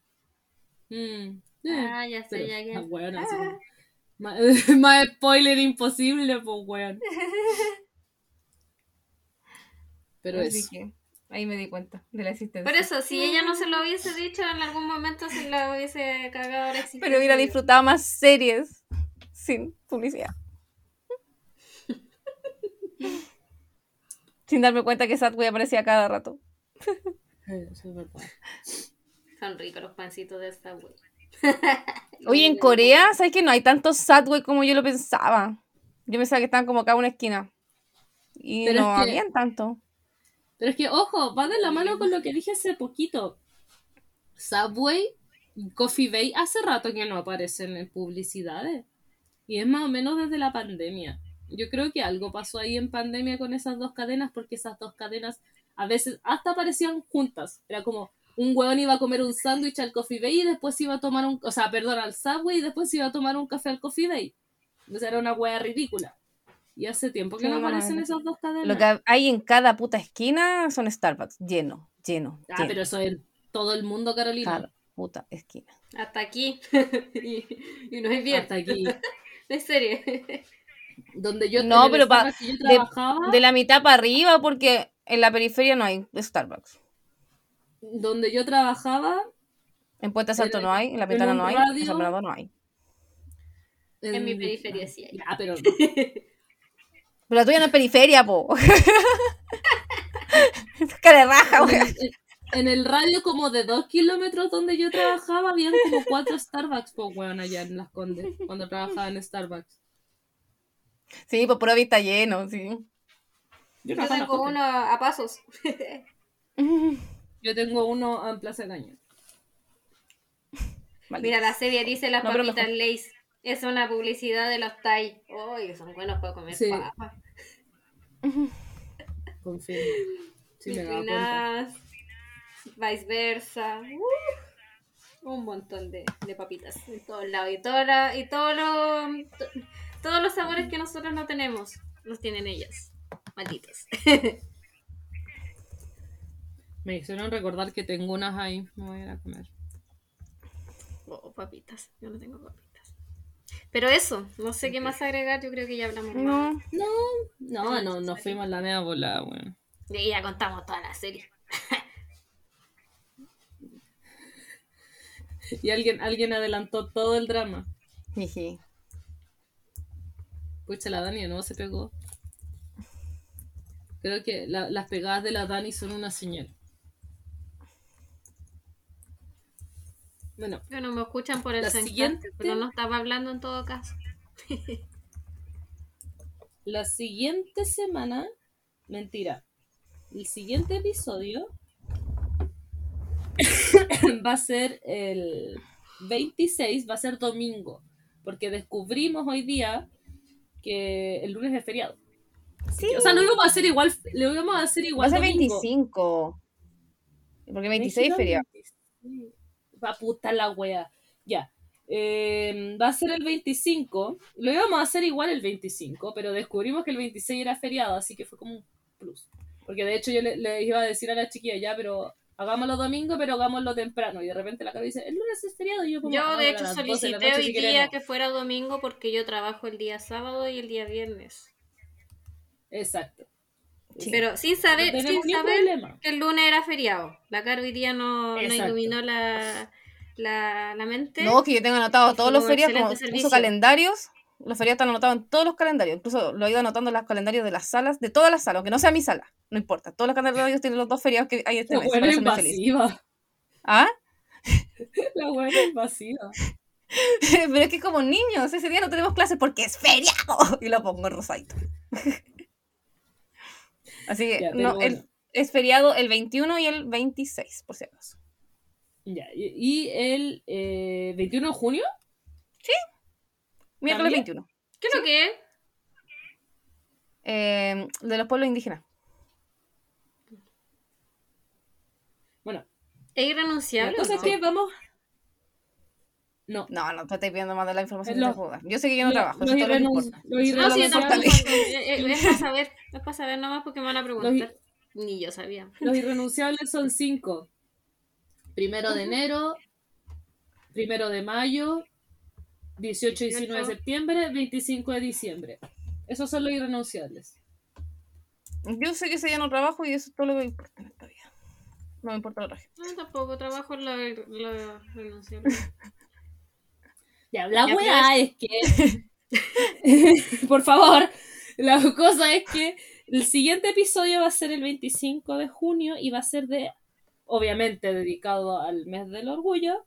Mm, Ah, ya sé, pero, ya que. ah, como- más, más spoiler imposible, pues weón. Pero Así eso. que ahí me di cuenta de la existencia. Por eso, si ella no se lo hubiese dicho, en algún momento se la hubiese cagado la existencia. Pero hubiera disfrutado más series sin publicidad. Sin darme cuenta que Sadway aparecía cada rato. Eso es verdad. Son ricos los pancitos de wea. Oye, en Corea, ¿sabes que no hay tantos Sadway como yo lo pensaba? Yo pensaba que estaban como cada una esquina. Y Pero no es que- habían tanto. Pero es que, ojo, va de la mano con lo que dije hace poquito. Subway y Coffee Bay hace rato que no aparecen en publicidades. Y es más o menos desde la pandemia. Yo creo que algo pasó ahí en pandemia con esas dos cadenas, porque esas dos cadenas a veces hasta aparecían juntas. Era como un hueón iba a comer un sándwich al Coffee Bay y después iba a tomar un, o sea, perdón, al Subway y después iba a tomar un café al Coffee Bay. O sea, era una hueá ridícula. Y hace tiempo que no aparecen esas dos cadenas. Lo que hay en cada puta esquina son Starbucks. Lleno, lleno. Ah, lleno. pero eso es todo el mundo, Carolina. Cada puta esquina. Hasta aquí. y, y no es bien. Hasta aquí. En serio. Donde yo No, en pero pa- yo de- la mitad para arriba, porque en la periferia no hay Starbucks. donde yo trabajaba, En Puente Salto En- no hay, en la en Ventana un no hay, radio- en San Bernardo no hay. En mi periferia sí hay. Ya, pero Pero la tuya no es periferia, po. Cara de raja, en, güey. el- en el radio como de dos kilómetros donde yo trabajaba, habían como cuatro Starbucks, pues weón, allá en Las Condes, cuando trabajaba en Starbucks. Sí, pues puro está lleno, sí. Yo, tengo uno a pasos. Yo tengo uno en Plaza Caña. Mira, la serie dice las No, papitas mejor. Lays. Es una publicidad de los Thai. Uy, son buenos para comer Sí. papas. Confirmo. Sí, viceversa. Uh, un montón de, de papitas en todos lados. Y, toda la- y todo lo- to- todos los sabores que nosotros no tenemos, los tienen ellas. Malditos. Me hicieron recordar que tengo unas ahí. Me voy a ir a comer. Oh, papitas. Yo no tengo papitas. Pero eso, no sé qué más agregar. Yo creo que ya hablamos más. No, No, no, no, nos fuimos la media volada, weón. Y ya contamos toda la serie. Y alguien, alguien adelantó todo el drama. jiji. Pucha, la Dani de nuevo se pegó. Creo que la- las pegadas de la Dani son una señal. Bueno, Bueno, me escuchan por el La siguiente, siguiente- pero no estaba hablando en todo caso. la siguiente semana, mentira, el siguiente episodio va a ser el 26, va a ser domingo, porque descubrimos hoy día que el lunes es feriado. Sí, O sea, lo íbamos a hacer igual, lo íbamos a hacer va a igual ser domingo. 25. Porque 26 es feriado. Va a puta la wea. Ya. Eh, va a ser el 25. Lo íbamos a hacer igual el 25, pero descubrimos que el 26 era feriado, así que fue como un plus. Porque de hecho yo le iba a decir a la chiquilla ya, pero hagámoslo domingo, pero hagámoslo temprano. Y de repente la cabeza dice, el lunes es feriado. Y yo como, Yo, "Hagámoslo de hecho, las 12 de la solicité noche hoy si día queremos". que fuera domingo porque yo trabajo el día sábado y el día viernes. Exacto. Sí. Pero sin saber, No sin saber problema. que el lunes era feriado. La Caro hoy día no, no iluminó la, la, la mente. No, que yo tengo anotado todos los feriados, como puso calendarios. Los feriados están anotados en todos los calendarios. Incluso lo he ido anotando en los calendarios de las salas, de todas las salas, aunque no sea mi sala. No importa. Todos los calendarios tienen los dos feriados que hay este La mes. buena invasiva. ¿Ah? La buena invasiva. Pero es que como niños, ese día no tenemos clases porque es feriado. Y lo pongo en rosadito. Así que Ya, no, el- es feriado el 21 y el 26, por si acaso. Ya, y, el eh, 21 de junio, Miércoles ¿También? 21. ¿Qué es lo que es? Eh, de los pueblos indígenas. bueno, ¿Es la irrenunciable? cosa es no? que vamos... No, No, no te estoy pidiendo más de la información Los- que te puedo dar. Yo sé que yo no Lo- trabajo, los es irrenunci- los es No, sí. Eh, eh, Es para saber, es para saber nomás porque me van a preguntar. Ni yo sabía. los irrenunciables son cinco. Primero de enero, primero de mayo, 18 y 19 de 18. septiembre, 25 de diciembre. Esos son los irrenunciables. Yo sé que ese día no trabajo y eso es todo lo que me importa en esta vida. No me importa la gente. No, tampoco trabajo en la, la renunciable. Ya, la Ya, weá es que. Por favor, la cosa es que el siguiente episodio va a ser el 25 de junio y va a ser de. Obviamente dedicado al mes del orgullo.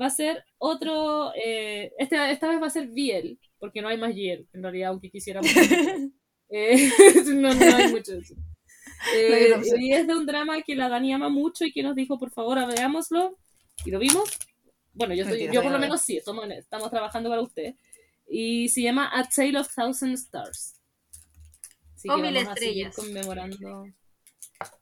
Va a ser otro. eh, este- esta vez va a ser Biel, porque no hay más Biel, en realidad, aunque quisiéramos. Eh, no, no hay mucho de eso. Eh, No y es de un drama que la Dani ama mucho y que nos dijo, por favor, veámoslo. Y lo vimos. Bueno, yo, estoy- Mentira, yo por lo menos sí, estamos, estamos trabajando para usted. Y se llama A Tale of Thousand Stars. Así O que mil vamos a seguir estrellas. conmemorando.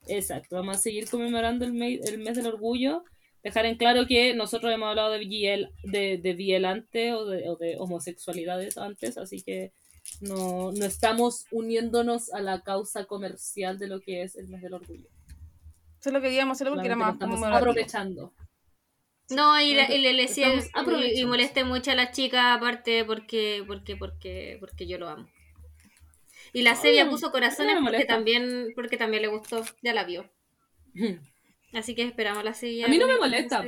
Exacto, vamos a seguir conmemorando el, el mes del orgullo. Dejar en claro que nosotros hemos hablado de BL, de, de BL antes o de, o de homosexualidades antes, así que no, no estamos uniéndonos a la causa comercial de lo que es el mes del orgullo. Eso es lo que queríamos hacerlo porque era más conmemorativo. aprovechando. No, y, la- y le, le y- y, molesté mucho a la chica aparte porque, porque, porque, porque yo lo amo. Y la Sevia puso corazones porque también, porque también le gustó, ya la vio. Así que esperamos la Sevia. A mí no me molesta.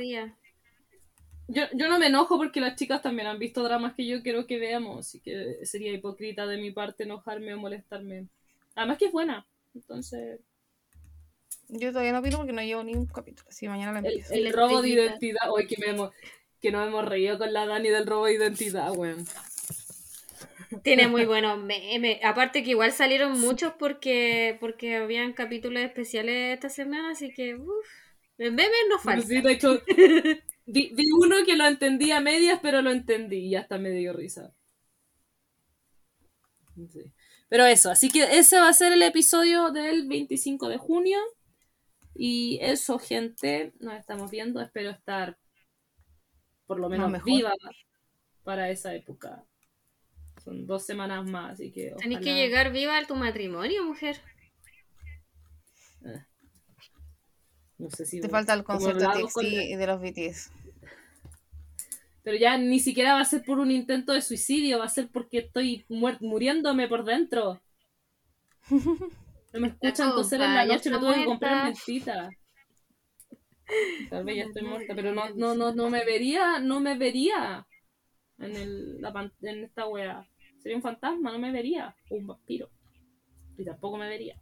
Yo, yo no me enojo porque las chicas también han visto dramas que yo quiero que veamos, así que sería hipócrita de mi parte enojarme o molestarme. Además que es buena, entonces Yo todavía no pido porque no llevo ni un capítulo. Así mañana la el, empiezo. el la robo de identidad, hoy que, me hemos, que nos hemos reído con la Dani del robo de identidad, weón. Tiene muy buenos memes. Aparte que igual salieron muchos porque, porque habían capítulos especiales esta semana, así que uff. Memes no faltan. Sí, de hecho, Vi, vi uno que lo entendí a medias, pero lo entendí y hasta me dio risa. Sí. Pero eso, así que ese va a ser el episodio del 25 de junio. Y eso, gente, nos estamos viendo. Espero estar por lo menos viva para esa época. Son dos semanas más, así que. Tenés que llegar viva a tu matrimonio, mujer. No sé si. Te falta el concierto de TXT y de los BTS. Pero ya ni siquiera va a ser por un intento de suicidio, va a ser porque estoy muer- muriéndome por dentro. No me escuchan compa, toser en la noche, me tuve que comprar mentita. Tal vez ya estoy muerta, pero no, no, no, no me vería, no me vería en, el, la en esta wea. Sería un fantasma, no me vería. O un vampiro. Y tampoco me vería.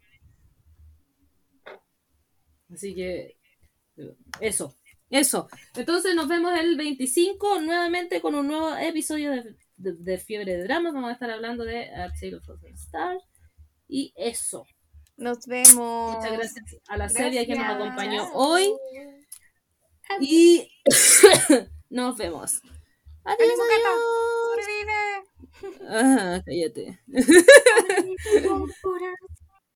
Así que eso, eso. Entonces nos vemos el 25 nuevamente con un nuevo episodio de, de- de Fiebre de Drama. Vamos a estar hablando de A Tale of Frozen Stars. Y eso. Nos vemos. Muchas gracias a la serie que nos acompañó hoy. Y nos vemos. Adiós. Adiós. ¡Sobrevive! Ajá, cállate.